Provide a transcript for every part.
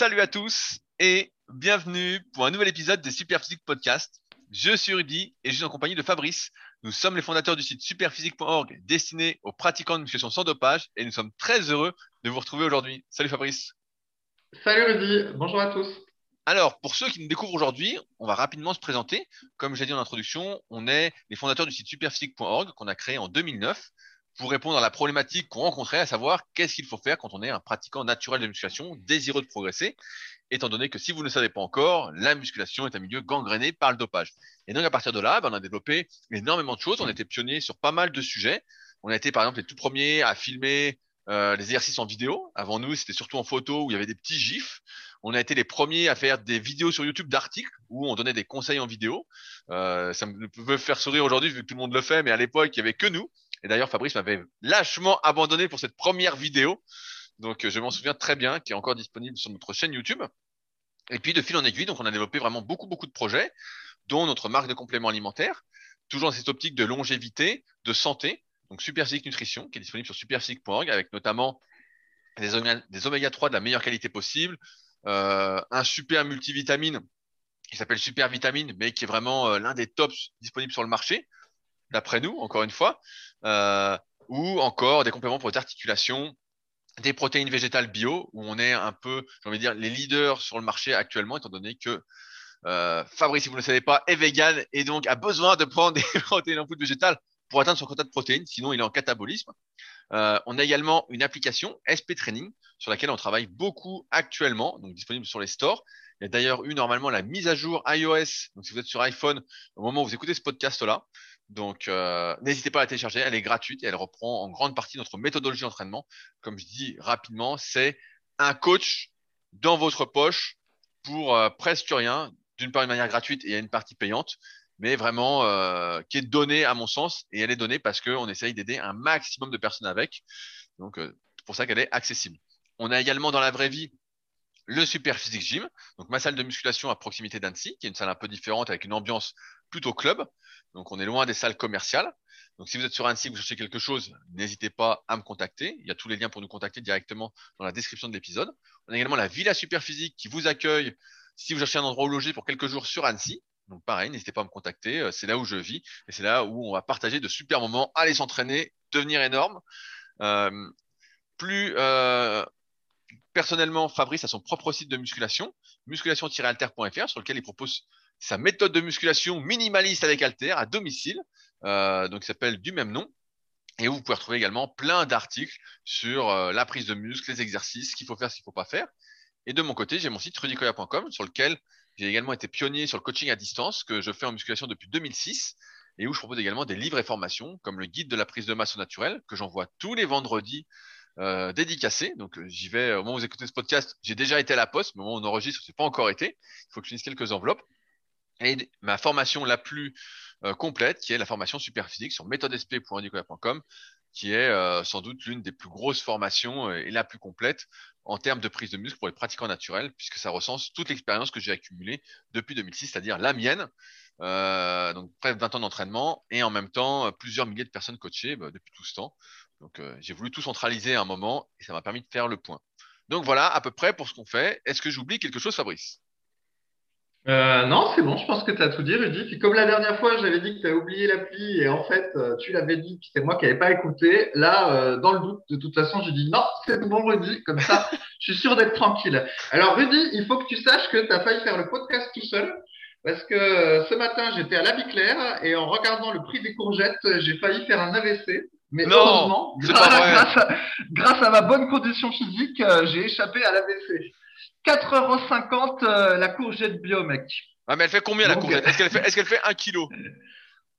Salut à tous et bienvenue pour un nouvel épisode des Superphysique Podcast. Je suis Rudy et je suis en compagnie de Fabrice. Nous sommes les fondateurs du site superphysique.org destiné aux pratiquants de musculation sans dopage et nous sommes très heureux de vous retrouver aujourd'hui. Salut Fabrice. Salut Rudy, bonjour à tous. Alors, pour ceux qui nous découvrent aujourd'hui, on va rapidement se présenter. Comme j'ai dit en introduction, on est les fondateurs du site superphysique.org qu'on a créé en 2009 pour répondre à la problématique qu'on rencontrait, à savoir qu'est-ce qu'il faut faire quand on est un pratiquant naturel de musculation, désireux de progresser, étant donné que si vous ne le savez pas encore, la musculation est un milieu gangréné par le dopage. Et donc à partir de là, ben, on a développé énormément de choses, on a été pionniers sur pas mal de sujets. On a été par exemple les tout premiers à filmer euh, les exercices en vidéo. Avant nous, c'était surtout en photo où il y avait des petits gifs. On a été les premiers à faire des vidéos sur YouTube d'articles où on donnait des conseils en vidéo. Euh, ça me peut faire sourire aujourd'hui vu que tout le monde le fait, mais à l'époque, il y avait que nous. Et d'ailleurs, Fabrice m'avait lâchement abandonné pour cette première vidéo. Donc, je m'en souviens très bien, qui est encore disponible sur notre chaîne YouTube. Et puis, de fil en aiguille, donc, on a développé vraiment beaucoup, beaucoup de projets, dont notre marque de compléments alimentaires, toujours dans cette optique de longévité, de santé. Donc, Superphysique Nutrition, qui est disponible sur superphysique.org, avec notamment des oméga, des oméga 3 de la meilleure qualité possible, euh, un super multivitamine qui s'appelle Super Vitamine, mais qui est vraiment euh, l'un des tops disponibles sur le marché, d'après nous, encore une fois, euh, ou encore des compléments pour les articulations, des protéines végétales bio, où on est un peu, j'ai envie de dire, les leaders sur le marché actuellement, étant donné que euh, Fabrice, si vous ne le savez pas, est vegan et donc a besoin de prendre des protéines en poudre végétale pour atteindre son quota de protéines, sinon il est en catabolisme. Euh, on a également une application SP Training sur laquelle on travaille beaucoup actuellement, donc disponible sur les stores. Il y a d'ailleurs eu normalement la mise à jour iOS. Donc si vous êtes sur iPhone, au moment où vous écoutez ce podcast-là, donc, euh, n'hésitez pas à la télécharger, elle est gratuite et elle reprend en grande partie notre méthodologie d'entraînement. Comme je dis rapidement, c'est un coach dans votre poche pour euh, presque rien, d'une part une manière gratuite et il une partie payante, mais vraiment euh, qui est donnée à mon sens et elle est donnée parce qu'on essaye d'aider un maximum de personnes avec. Donc, c'est pour ça qu'elle est accessible. On a également dans la vraie vie le Super Physique Gym, donc ma salle de musculation à proximité d'Annecy, qui est une salle un peu différente avec une ambiance plutôt club. Donc, on est loin des salles commerciales. Donc, si vous êtes sur Annecy, vous cherchez quelque chose, n'hésitez pas à me contacter. Il y a tous les liens pour nous contacter directement dans la description de l'épisode. On a également la Villa Superphysique qui vous accueille si vous cherchez un endroit où loger pour quelques jours sur Annecy. Donc, pareil, n'hésitez pas à me contacter. Euh, c'est là où je vis et c'est là où on va partager de super moments, aller s'entraîner, devenir énorme. Euh, plus euh, personnellement, Fabrice a son propre site de musculation, musculation-alter.fr, sur lequel il propose sa méthode de musculation minimaliste avec Alter à domicile, euh, donc s'appelle du même nom. Et vous pouvez retrouver également plein d'articles sur euh, la prise de muscle, les exercices, ce qu'il faut faire, ce qu'il ne faut pas faire. Et de mon côté, j'ai mon site rudicoya.com sur lequel j'ai également été pionnier sur le coaching à distance que je fais en musculation depuis 2006 et où je propose également des livres et formations comme le guide de la prise de masse au naturel que j'envoie tous les vendredis euh, dédicacé. Donc j'y vais au moment où vous écoutez ce podcast. J'ai déjà été à la poste, mais au moment où on enregistre, c'est pas encore été. Il faut que je finisse quelques enveloppes et ma formation la plus euh, complète, qui est la formation super physique sur méthodesp.com, qui est euh, sans doute l'une des plus grosses formations euh, et la plus complète en termes de prise de muscle pour les pratiquants naturels, puisque ça recense toute l'expérience que j'ai accumulée depuis 2006, c'est-à-dire la mienne, donc près de 20 ans d'entraînement, et en même temps plusieurs milliers de personnes coachées bah, depuis tout ce temps. Donc j'ai voulu tout centraliser à un moment, et ça m'a permis de faire le point. Donc voilà à peu près pour ce qu'on fait. Est-ce que j'oublie quelque chose, Fabrice? Euh, non, c'est bon, je pense que tu as tout dit, Rudy. Puis comme la dernière fois, j'avais dit que tu as oublié l'appli et en fait, euh, tu l'avais dit, puis c'est moi qui n'avais pas écouté. Là, euh, dans le doute, de toute façon, j'ai dit non, c'est bon, Rudy. Comme ça, je suis sûr d'être tranquille. Alors, Rudy, il faut que tu saches que tu as failli faire le podcast tout seul. Parce que euh, ce matin, j'étais à la vie claire et en regardant le prix des courgettes, j'ai failli faire un AVC. Mais Non, heureusement, grâce, à, grâce à ma bonne condition physique, j'ai échappé à l'AVC. 4,50€ euh, la courgette bio, mec. Ah, mais elle fait combien la Donc, courgette? Est-ce qu'elle fait, est-ce qu'elle fait un kilo?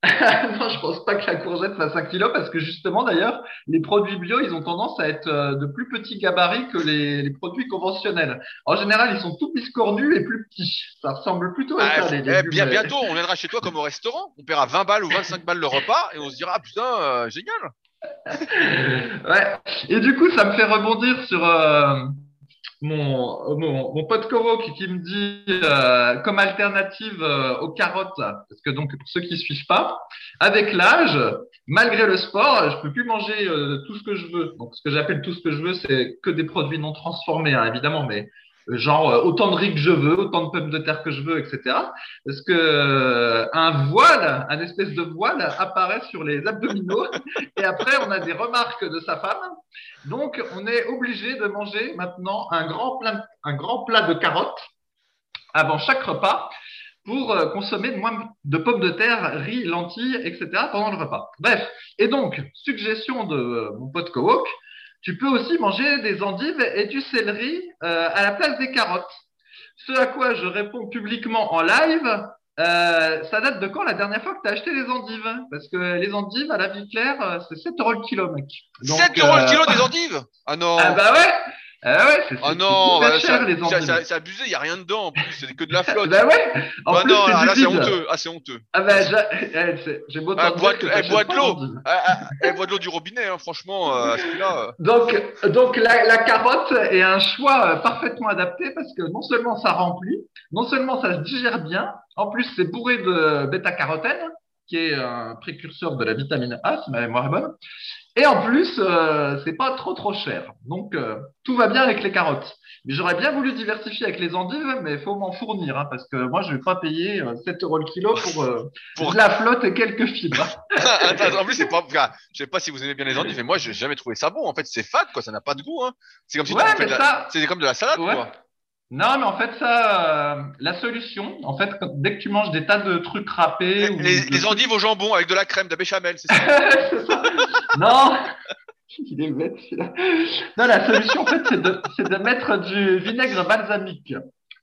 Non, je pense pas que la courgette fasse 1 kg parce que justement, d'ailleurs, les produits bio, ils ont tendance à être euh, de plus petits gabarits que les, les produits conventionnels. En général, ils sont tout biscornus et plus petits. Ça ressemble plutôt à Ah, ça, les eh, bien, Bientôt, on viendra chez toi comme au restaurant. On paiera 20 balles ou 25 balles le repas et on se dira, ah, putain, euh, génial. Ouais. Et du coup, ça me fait rebondir sur euh, mon, mon, mon pote Koro qui, qui me dit euh, comme alternative euh, aux carottes, parce que donc pour ceux qui suivent pas, avec l'âge, malgré le sport, je peux plus manger euh, tout ce que je veux. Donc ce que j'appelle tout ce que je veux, c'est que des produits non transformés, hein, évidemment, mais genre euh, autant de riz que je veux, autant de pommes de terre que je veux, etc. Parce que euh, un voile, un espèce de voile apparaît sur les abdominaux et après on a des remarques de sa femme. Donc on est obligé de manger maintenant un grand plat, un grand plat de carottes avant chaque repas pour euh, consommer moins de pommes de terre, riz, lentilles, etc. pendant le repas. Bref, et donc, suggestion de mon pote Kowok, tu peux aussi manger des endives et du céleri euh, à la place des carottes. Ce à quoi je réponds publiquement en live, euh, ça date de quand la dernière fois que tu as acheté des endives? Parce que les endives à la vie claire, c'est 7 euros le kilo, mec. 7 euros le kilo des endives? Ah non Ah bah ouais ah ouais, c'est Ah non, bah, cher, c'est abusé, il n'y a rien dedans en plus, c'est que de la flotte. Bah ouais En Ah plus, non, c'est là, c'est honteux. Ah, c'est honteux. Ah bah, eh, j'ai beau Ah, t'en bois dire de- que eh, de l'eau. d'endives. Ah, ah, Elle boit de l'eau du robinet, hein, franchement, euh, euh. Donc, donc la, la carotte est un choix euh, parfaitement adapté parce que non seulement ça remplit, non seulement ça se digère bien, en plus c'est bourré de bêta-carotène, qui est un précurseur de la vitamine A, si ma mémoire est bonne. Et en plus, euh, c'est pas trop trop cher. Donc, euh, tout va bien avec les carottes. Mais j'aurais bien voulu diversifier avec les endives, mais il faut m'en fournir, hein, parce que moi, je vais pas payer euh, 7 euros le kilo pour, euh, Pour- la flotte et quelques fibres. Attends, en plus, c'est pas. je sais pas si vous aimez bien les endives, mais moi, j'ai jamais trouvé ça bon. En fait, c'est fat, quoi. Ça n'a pas de goût. Hein. C'est comme si Ouais, tu fais de la... ça, C'est comme de la salade, Ouais. quoi. Non, mais en fait, ça, euh, la solution, en fait, quand- dès que tu manges des tas de trucs râpés. Les, ou les- de les endives au jambon avec de la crème, de la béchamel, c'est ça. Non, il est bête celui-là. Non, la solution, en fait, c'est de, mettre du vinaigre balsamique.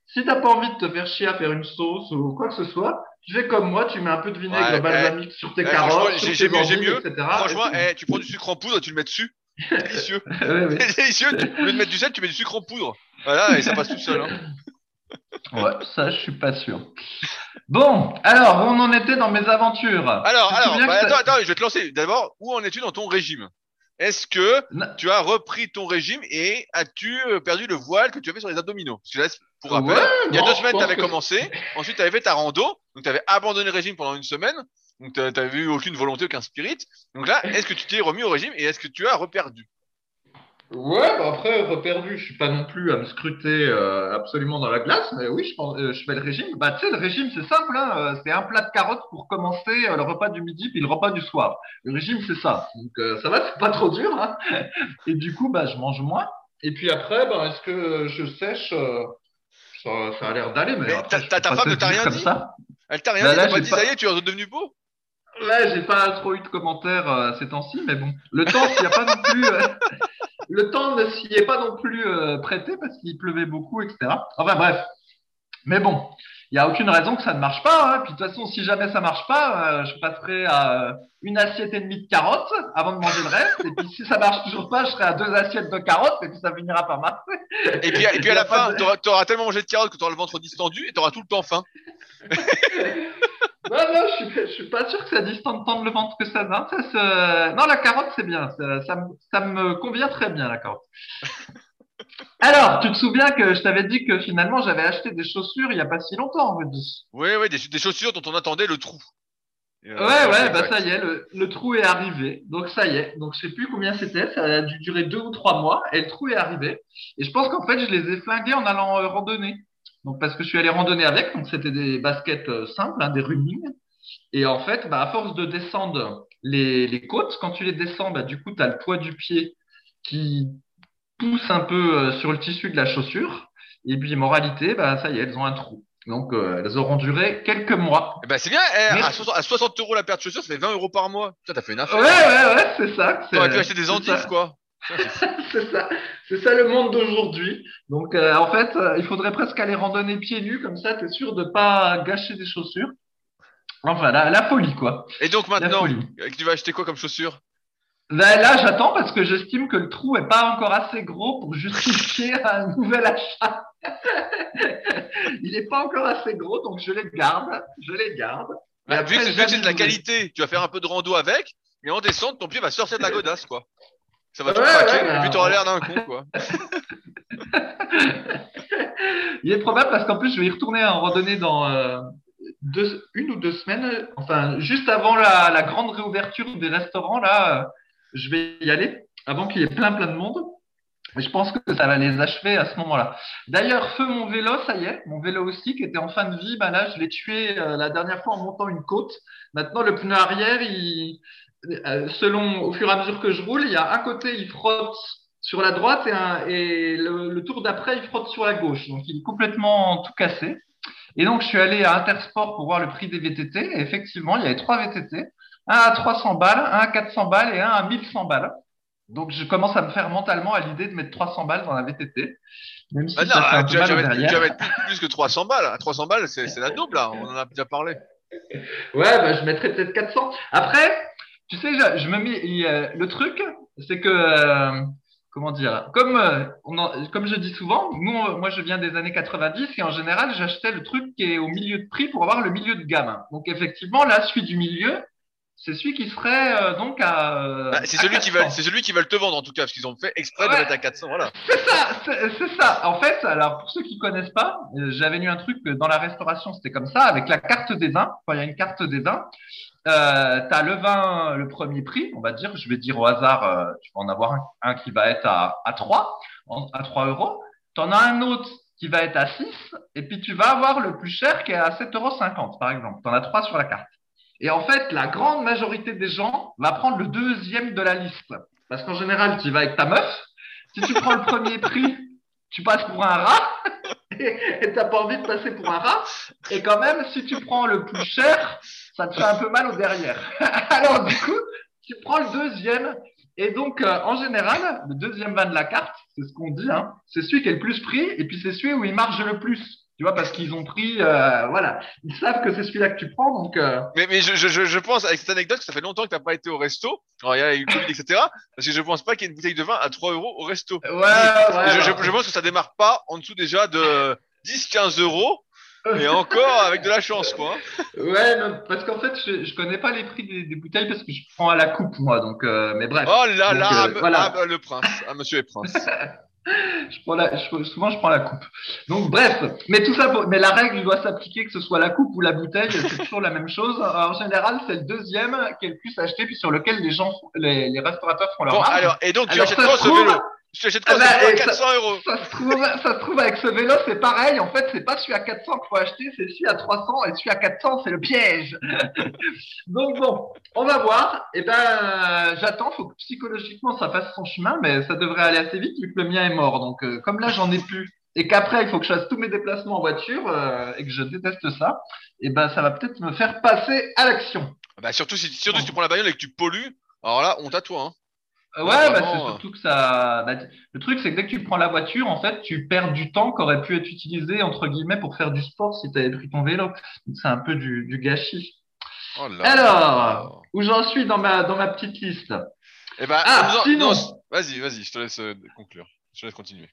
Si t'as pas envie de te faire chier à faire une sauce ou quoi que ce soit, tu fais comme moi, tu mets un peu de vinaigre Ouais, balsamique sur tes eh, carottes, sur j'ai- tes mieux, j'ai endives, mieux. etc. Franchement, Et eh, tu prends du sucre en poudre, tu le mets dessus. Délicieux. délicieux. Au lieu de mettre du sel, tu mets du sucre en poudre. Voilà, et ça passe tout seul. Hein. Ouais, ça, je suis pas sûr. Bon, alors, où on en était dans mes aventures? Alors, alors, bah, attends, attends, je vais te lancer. D'abord, où en es-tu dans ton régime? Est-ce que tu as repris ton régime et as-tu euh, perdu le voile que tu avais sur les abdominaux? Parce que là, pour rappel, Ouais, il y a non, deux semaines, tu avais que- commencé. Ensuite, tu avais fait ta rando. Donc, tu avais abandonné le régime pendant une semaine. Donc, tu n'avais eu aucune volonté, aucun spirit. Donc là, est-ce que tu t'es remis au régime et est-ce que tu as reperdu? Ouais, bah après, reperdu, je suis pas non plus à me scruter euh, absolument dans la glace, mais oui, je, pense, euh, je fais le régime. Bah, tu sais, le régime, c'est simple, hein, euh, c'est un plat de carottes pour commencer euh, le repas du midi puis le repas du soir. Le régime, c'est ça. Donc, euh, ça va, c'est pas trop dur. Hein. Et du coup, bah, je mange moins. Et puis après, bah, est-ce que je sèche ça, ça a l'air d'aller, mais, Mais après, ta- ta- femme ne t'a rien dit ça. Elle t'a rien Bah dit, là, t'as pas j'ai dit pas- ça y est, tu es devenu beau Ouais, j'ai pas trop eu de commentaires euh, ces temps-ci, mais bon, le temps s'y a pas non plus, euh, le temps ne s'y est pas non plus euh, prêté parce qu'il pleuvait beaucoup, etc. Enfin bref, mais bon, il y a aucune raison que ça ne marche pas. Hein. Puis de toute façon, si jamais ça marche pas, euh, je passerai à euh, une assiette et demie de carottes avant de manger le reste. Et puis si ça marche toujours pas, je serai à deux assiettes de carottes et puis ça finira par marcher. Et puis, et puis à la fin, de- t'auras auras tellement mangé de carottes que t'auras le ventre distendu et t'auras tout le temps faim. Non, non, je suis, je suis pas sûr que ça distende tant le ventre que ça. Non, ça se- non la carotte, c'est bien. Ça, ça, me, ça me convient très bien, la carotte. Alors, tu te souviens que je t'avais dit que finalement, j'avais acheté des chaussures il y a pas si longtemps, Rudy. Oui, oui, des, des chaussures dont on attendait le trou. Euh, Ouais, ouais, bah ça y est, le, le trou est arrivé. Donc ça y est. Donc je sais plus combien c'était. Ça a dû durer deux ou trois mois. Et le trou est arrivé. Et je pense qu'en fait, je les ai flingués en allant euh, randonner. Donc parce que je suis allé randonner avec. Donc c'était des baskets euh, simples, hein, des running. Et en fait, bah, à force de descendre les, les côtes, quand tu les descends, bah, du coup, tu as le poids du pied qui pousse un peu euh, sur le tissu de la chaussure. Et puis, moralité, bah, ça y est, elles ont un trou. Donc, euh, elles auront duré quelques mois. Ben, c'est bien, eh, Mais- à, 60, à 60 euros la paire de chaussures, ça fait 20 euros par mois. Putain, t'as fait une Ouais, affaire. ouais, ouais, c'est ça. T'aurais pu acheter des endives, quoi. C'est ça, c'est ça le monde d'aujourd'hui. Donc, euh, en fait, euh, il faudrait presque aller randonner pieds nus, comme ça, tu es sûr de pas gâcher des chaussures. Enfin, la, la folie, quoi. Et donc maintenant, euh, tu vas acheter quoi comme chaussures? Là, là, j'attends parce que j'estime que le trou est pas encore assez gros pour justifier un nouvel achat. il est pas encore assez gros, donc je les garde, je les garde. Bah, après, Vu que c'est de la qualité, tu vas faire un peu de rando avec, et en descente, ton pied va sortir de la godasse, quoi. Ça va Ouais, tout craquer, ouais, et puis t'auras l'air d'un con, quoi. Il est probable parce qu'en plus, je vais y retourner en randonnée dans euh, deux, une ou deux semaines. Enfin, juste avant la, la grande réouverture des restaurants, là, euh, je vais y aller avant qu'il y ait plein, plein de monde. Mais je pense que ça va les achever à ce moment-là. D'ailleurs, feu mon vélo, ça y est, mon vélo aussi qui était en fin de vie, bah là, je l'ai tué euh, la dernière fois en montant une côte. Maintenant, le pneu arrière, il, selon au fur et à mesure que je roule, il y a un côté, il frotte sur la droite et, un, et le, le tour d'après, il frotte sur la gauche. Donc, il est complètement tout cassé. Et donc, je suis allé à Intersport pour voir le prix des VTT. Et effectivement, il y avait trois VTT. Un à 300 balles, un à 400 balles et un à 1100 balles. Donc, je commence à me faire mentalement à l'idée de mettre 300 balles dans la VTT. Même si bah non, ça fait un tu, peu mal tu, vas mettre plus que 300 balles. 300 balles, c'est la double, là. On en a déjà parlé. Ouais, bah, je mettrais peut-être 400. Après, tu sais, je, je me mets. le truc, c'est que. Euh, comment dire comme, euh, on comme je dis souvent, nous, moi je viens des années 90 et en général j'achetais le truc qui est au milieu de prix pour avoir le milieu de gamme. Donc effectivement là, celui du milieu, c'est celui qui serait euh, donc à. Euh, bah, c'est celui qui veulent, c'est celui qui veulent te vendre en tout cas, parce qu'ils ont fait exprès de mettre à 400. Voilà. C'est ça, c'est ça. En fait, alors pour ceux qui connaissent pas, j'avais lu un truc dans la restauration, c'était comme ça, avec la carte des vins. Quand il y a une carte des vins, euh, tu as le vin, le premier prix, on va dire, je vais dire au hasard, euh, tu vas en avoir un, qui va être à, à 3, à 3 euros. Tu en as un autre qui va être à 6, et puis tu vas avoir le plus cher qui est à 7,50 euros, par exemple. Tu en as 3 sur la carte. Et en fait, la grande majorité des gens va prendre le deuxième de la liste. Parce qu'en général, tu vas avec ta meuf. Si tu prends le premier prix, tu passes pour un rat et tu n'as pas envie de passer pour un rat. Et quand même, si tu prends le plus cher, ça te fait un peu mal au derrière. Alors, du coup, tu prends le deuxième. Et donc, euh, en général, le deuxième vin de la carte, c'est ce qu'on dit, hein, c'est celui qui est le plus pris, et puis c'est celui où il marche le plus. Tu vois, parce qu'ils ont pris, euh, voilà, ils savent que c'est celui-là que tu prends, donc. Euh... Mais, mais je, je, je pense avec cette anecdote que ça fait longtemps que tu n'as pas été au resto. Alors, il y a eu Covid, etc. Parce que je pense pas qu'il y ait une bouteille de vin à 3 euros au resto. Ouais, ouais, je, je, pense que ça démarre pas en dessous déjà de 10-15 euros et encore avec de la chance, quoi. Ouais, parce qu'en fait, je, je connais pas les prix des, bouteilles parce que je prends à la coupe, moi. Donc, euh, mais bref. Oh là là, euh, voilà. Ah, bah, le prince, ah, monsieur est prince. je prends la, souvent, je prends la coupe. Donc, bref. Mais tout ça, mais la règle doit s'appliquer que ce soit la coupe ou la bouteille, c'est toujours la même chose. En général, c'est le deuxième qui est le plus acheté, puis sur lequel les gens, les, les restaurateurs font leur bon, alors, et donc, tu achètes quoi ce vélo je t'achète quoi ah bah, 400 ça, euros. Ça se, trouve, ça se trouve avec ce vélo, c'est pareil. En fait, c'est pas celui à 400 qu'il faut acheter, c'est celui à 300 et celui à 400, c'est le piège. Donc bon, on va voir. Et eh ben, j'attends. Faut que psychologiquement ça fasse son chemin, mais ça devrait aller assez vite vu que le mien est mort. Donc euh, comme là, j'en ai plus et qu'après il faut que je fasse tous mes déplacements en voiture euh, et que je déteste ça, et eh ben ça va peut-être me faire passer à l'action. Bah surtout si surtout si tu prends la bagnole et que tu pollues, alors là, on t'a toi. Hein. Euh, ouais, bah, c'est surtout que ça. Bah, le truc, c'est que dès que tu prends la voiture, en fait, tu perds du temps qui aurait pu être utilisé entre guillemets pour faire du sport si tu avais pris ton vélo. C'est un peu du, du gâchis. Oh là Alors, où j'en suis dans ma dans ma petite liste? Eh ben, ah, sinon... vas-y, vas-y, je te laisse euh, conclure. Je te laisse continuer.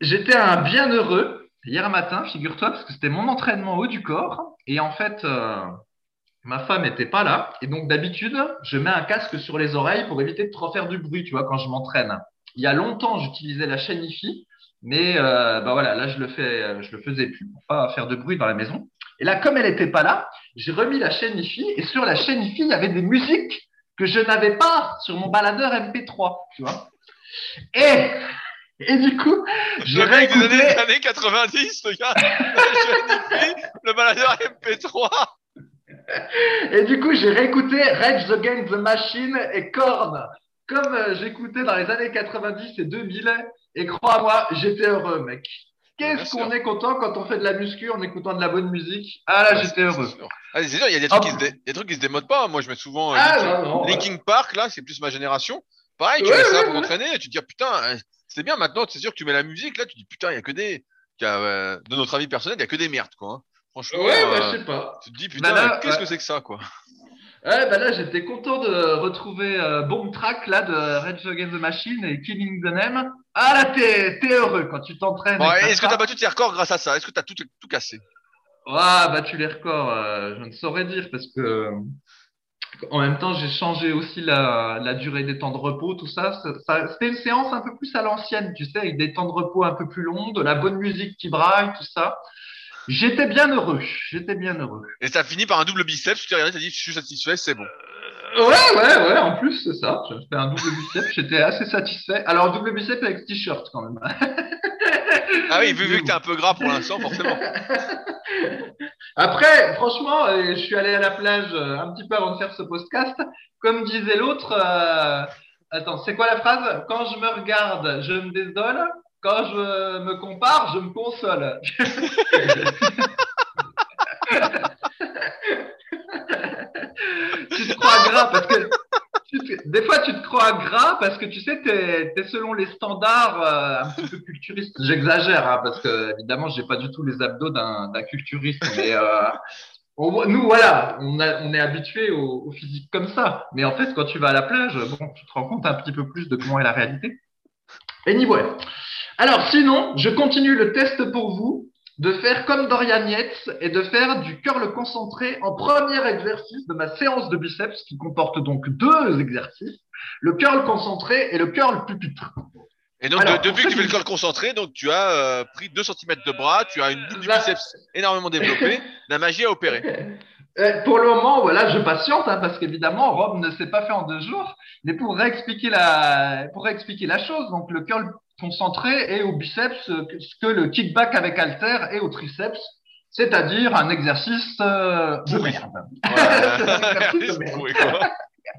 J'étais un bien heureux hier matin, figure-toi, parce que c'était mon entraînement haut du corps. Et en fait, euh, ma femme n'était pas là. Et donc, d'habitude, je mets un casque sur les oreilles pour éviter de trop faire du bruit, tu vois, quand je m'entraîne. Il y a longtemps, j'utilisais la chaîne IFI, mais euh, bah voilà, là, je le fais, je le faisais plus pour pas faire de bruit dans la maison. Et là, comme elle n'était pas là, j'ai remis la chaîne IFI et sur la chaîne IFI, il y avait des musiques que je n'avais pas sur mon baladeur MP3, tu vois. Et et du coup, j'ai réécouté... des années, années 90, le gars, le baladeur MP3. Et du coup, j'ai réécouté Rage Against the Machine et Korn, comme euh, j'écoutais dans les années 90 et 2000. Et crois-moi, j'étais heureux, mec. Qu'est-ce qu'on est content quand on fait de la muscu en écoutant de la bonne musique Ah là, j'étais heureux. Ah, c'est sûr, il y a des trucs, qui se des trucs qui se démodent pas. Moi, je mets souvent euh, ah, Linkin, Park, là, c'est plus ma génération. Pareil, tu mets ça pour t'entraîner, tu te dis, putain, euh, c'est bien maintenant, c'est sûr que tu mets la musique, là, tu te dis, putain, il y a que des. de notre avis personnel, il y a que des merdes, quoi. Hein. Franchement, ouais, bah, je sais pas. Tu te dis, putain, bah qu'est-ce que c'est que ça, quoi Ouais, bah là, j'étais content de retrouver euh, Bomb Track là de Red Against the Machine et Killing the Name. Ah là, t'es, heureux quand tu t'entraînes. est-ce que t'as battu tes records grâce à ça? Est-ce que t'as tout, tout cassé? Ouais, battu les records, euh, je ne saurais dire parce que en même temps, j'ai changé aussi la, la, durée des temps de repos, tout ça. ça, C'était une séance un peu plus à l'ancienne, tu sais, avec des temps de repos un peu plus longs, de la bonne musique qui braille, tout ça. J'étais bien heureux. J'étais bien heureux. Et ça finit par un double biceps. Tu t'es regardé, t'as dit, je suis satisfait, c'est bon. Ouais, ouais, ouais, en plus, c'est ça. J'ai fait un double bicep, j'étais assez satisfait. Alors, double bicep avec t-shirt quand même. ah oui, vu, vu que t'es un peu gras pour l'instant, forcément. Après, franchement, euh, je suis allé à la plage euh, un petit peu avant de faire ce podcast. Comme disait l'autre, euh... attends, c'est quoi la phrase? Quand je me regarde, je me désole. Quand je me compare, je me console. tu te crois gras parce que des fois tu te crois gras parce que tu sais tu es, selon les standards euh, un petit peu culturistes. J'exagère hein, parce que évidemment j'ai pas du tout les abdos d'un culturiste, mais euh, nous voilà, on, est habitué au, au, physique comme ça. Mais en fait quand tu vas à la plage, bon, tu te rends compte un petit peu plus de comment est la réalité. Anyway. Alors sinon, je continue le test pour vous de faire comme Dorian Yates et de faire du curl concentré en premier exercice de ma séance de biceps qui comporte donc deux exercices, le curl concentré et le curl pupitre. Et donc, depuis que tu fais le curl concentré, donc tu as euh, pris 2 cm de bras, tu as une boule du biceps énormément développée, la magie à opérer. Euh, pour le moment, voilà, je patiente hein, parce qu'évidemment, Rome ne s'est pas fait en deux jours. Mais pour réexpliquer la, pour réexpliquer la chose, donc le curl concentré est au biceps ce que le kickback avec halter est au triceps, c'est-à-dire un exercice euh, de merde.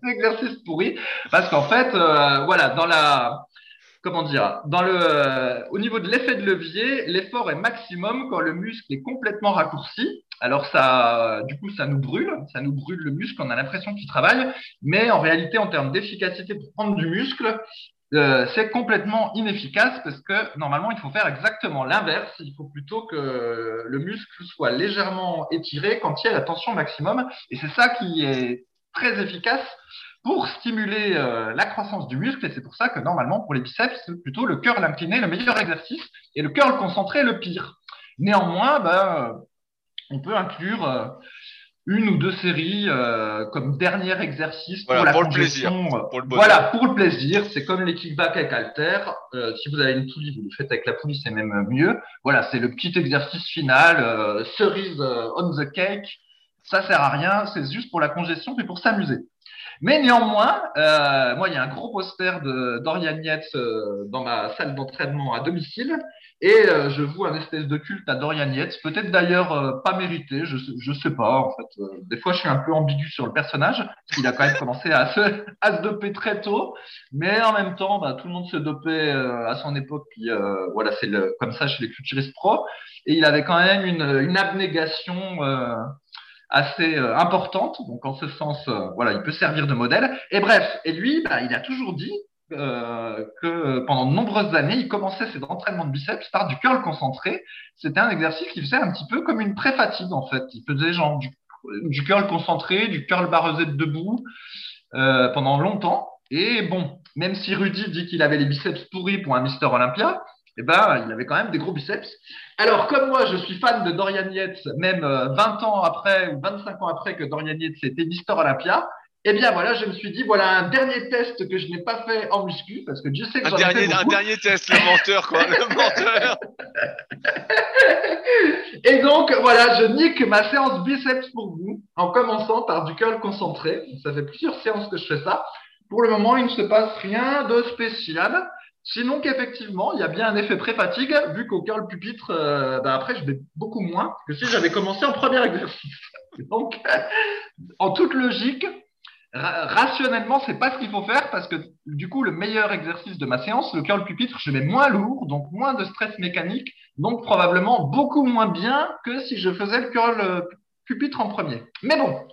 un exercice pourri, parce qu'en fait, euh, voilà, dans la comment dire, dans le, au niveau de l'effet de levier, l'effort est maximum quand le muscle est complètement raccourci. Alors ça, du coup, ça nous brûle, ça nous brûle le muscle, on a l'impression qu'il travaille, mais en réalité, en termes d'efficacité pour prendre du muscle, euh, c'est complètement inefficace parce que normalement, il faut faire exactement l'inverse. Il faut plutôt que le muscle soit légèrement étiré quand il y a la tension maximum. Et c'est ça qui est très efficace pour stimuler euh, la croissance du muscle. Et c'est pour ça que normalement, pour les biceps, c'est plutôt le curl incliné le meilleur exercice et le curl concentré le pire. Néanmoins, ben, on peut inclure euh, une ou deux séries euh, comme dernier exercice pour la pour le plaisir. Pour le voilà, pour le plaisir. C'est comme les kickbacks avec halter. Euh, si vous avez une poulie, vous le faites avec la poulie, c'est même mieux. Voilà, c'est le petit exercice final, euh, cerise on the cake. Ça sert à rien, c'est juste pour la congestion et pour s'amuser. Mais néanmoins, euh, moi, il y a un gros poster de Dorian Yates dans ma salle d'entraînement à domicile et euh, je voue un espèce de culte à Dorian Yates, peut-être d'ailleurs euh, pas mérité, je, je sais pas. En fait, euh, des fois, je suis un peu ambigu sur le personnage, parce qu'il a quand même commencé à se, à se doper très tôt, mais en même temps, bah, tout le monde se dopait à son époque. Puis voilà, c'est comme ça chez les culturistes pro, et il avait quand même une, une abnégation assez importante. Donc en ce sens, voilà, il peut servir de modèle. Et bref, et lui, bah, il a toujours dit euh, que pendant de nombreuses années, il commençait ses entraînements de biceps par du curl concentré. C'était un exercice qui faisait un petit peu comme une pré-fatigue en fait. Il faisait genre du, curl concentré, du curl barrezé de debout euh, pendant longtemps. Et bon, même si Rudy dit qu'il avait les biceps pourris pour un Mister Olympia, eh ben, il avait quand même des gros biceps. Alors, comme moi, je suis fan de Dorian Yates, même 20 euh, ans après ou 25 ans après que Dorian Yates était Mister Olympia, eh bien voilà, je me suis dit, voilà un dernier test que je n'ai pas fait en muscu, parce que je sais que un dernier, fait un dernier test, le menteur, quoi, le menteur. Et donc, voilà, je nique ma séance biceps pour vous, en commençant par du curl concentré. Ça fait plusieurs séances que je fais ça. Pour le moment, il ne se passe rien de spécial. Sinon qu'effectivement, il y a bien un effet pré-fatigue, vu qu'au curl pupitre, euh, bah, après, je vais beaucoup moins que si j'avais commencé en premier exercice. Donc, en toute logique, rationnellement, c'est pas ce qu'il faut faire parce que du coup, le meilleur exercice de ma séance, le curl pupitre, je mets moins lourd, donc moins de stress mécanique, donc probablement beaucoup moins bien que si je faisais le curl euh, pupitre en premier. Mais bon,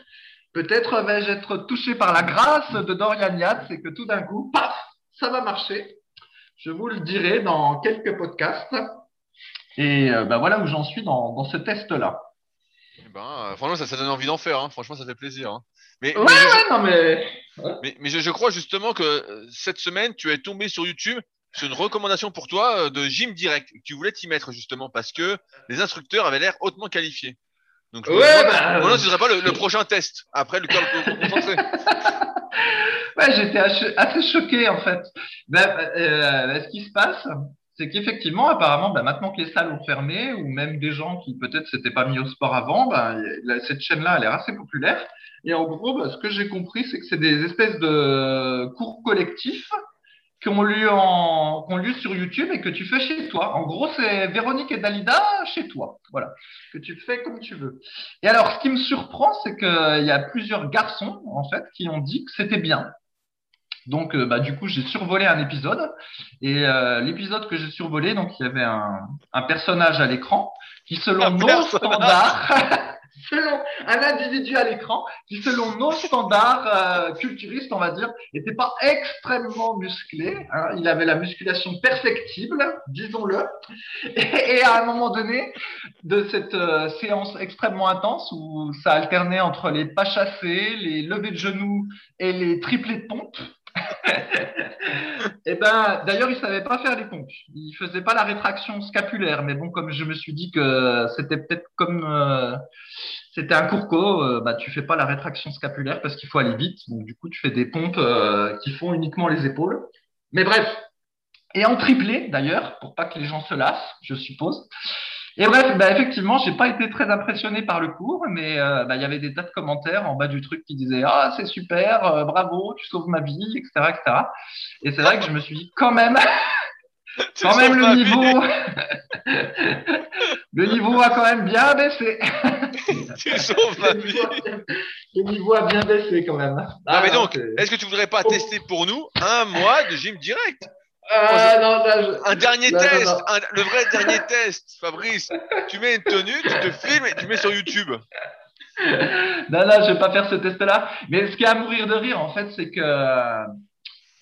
peut-être vais-je être touché par la grâce de Dorian Yates c'est que tout d'un coup, paf, ça va marcher. Je vous le dirai dans quelques podcasts. Et ben voilà où j'en suis dans, ce test-là. Eh ben, euh, franchement, ça, ça donne envie d'en faire. Hein. Franchement, ça fait plaisir. Hein. Mais, ouais, je, non, mais... mais, je, crois justement que euh, cette semaine, tu es tombé sur YouTube sur une recommandation pour toi euh, de gym direct. Tu voulais t'y mettre justement parce que les instructeurs avaient l'air hautement qualifiés. Donc, ouais, bah, ce serait pas le, prochain test après le curl concentré. ouais, j'étais assez choqué en fait. Ben, euh, ce qui se passe, c'est qu'effectivement, apparemment, bah, maintenant que les salles ont fermé, ou même des gens qui peut-être s'étaient pas mis au sport avant, bah, cette chaîne-là, elle est assez populaire. Et en gros, bah, ce que j'ai compris, c'est que c'est des espèces de cours collectifs qu'on lu en sur YouTube et que tu fais chez toi. En gros, c'est Véronique et Dalida chez toi. Voilà, que tu fais comme tu veux. Et alors, ce qui me surprend, c'est qu'il y a plusieurs garçons en fait qui ont dit que c'était bien. Donc, euh, bah, du coup, j'ai survolé un épisode. Et euh, l'épisode que j'ai survolé, donc il y avait un, un personnage à l'écran qui, selon nos standards, selon un individu à l'écran qui, selon nos standards euh, culturistes, on va dire, n'était pas extrêmement musclé. Hein. Il avait la musculation perfectible, disons-le. Et, à un moment donné de cette euh, séance extrêmement intense où ça alternait entre les pas chassés, les levées de genoux et les triplés de pompe, et eh ben, d'ailleurs, il savait pas faire les pompes. Il faisait pas la rétraction scapulaire. Mais bon, comme je me suis dit que c'était peut-être comme euh, c'était un courco, euh, bah tu fais pas la rétraction scapulaire parce qu'il faut aller vite. Donc du coup, tu fais des pompes euh, qui font uniquement les épaules. Mais bref. Et en triplé d'ailleurs, pour pas que les gens se lassent, je suppose. Et bref, bah, effectivement, j'ai pas été très impressionné par le cours, mais euh, bah, il y avait des tas de commentaires en bas du truc qui disaient ah c'est super, euh, bravo, tu sauves ma vie, etc., etc. Et c'est vrai que je me suis dit quand même, quand même le niveau, le niveau a quand même bien baissé. tu sauves ma vie. Le niveau a bien baissé quand même. Ah, mais donc, est-ce que tu voudrais pas tester pour nous un mois de gym direct? Euh, un dernier test, le vrai dernier test, Fabrice. Tu mets une tenue, tu te filmes et tu mets sur YouTube. Non, non, je vais pas faire ce test-là. Mais ce qui est à mourir de rire, en fait, c'est que euh,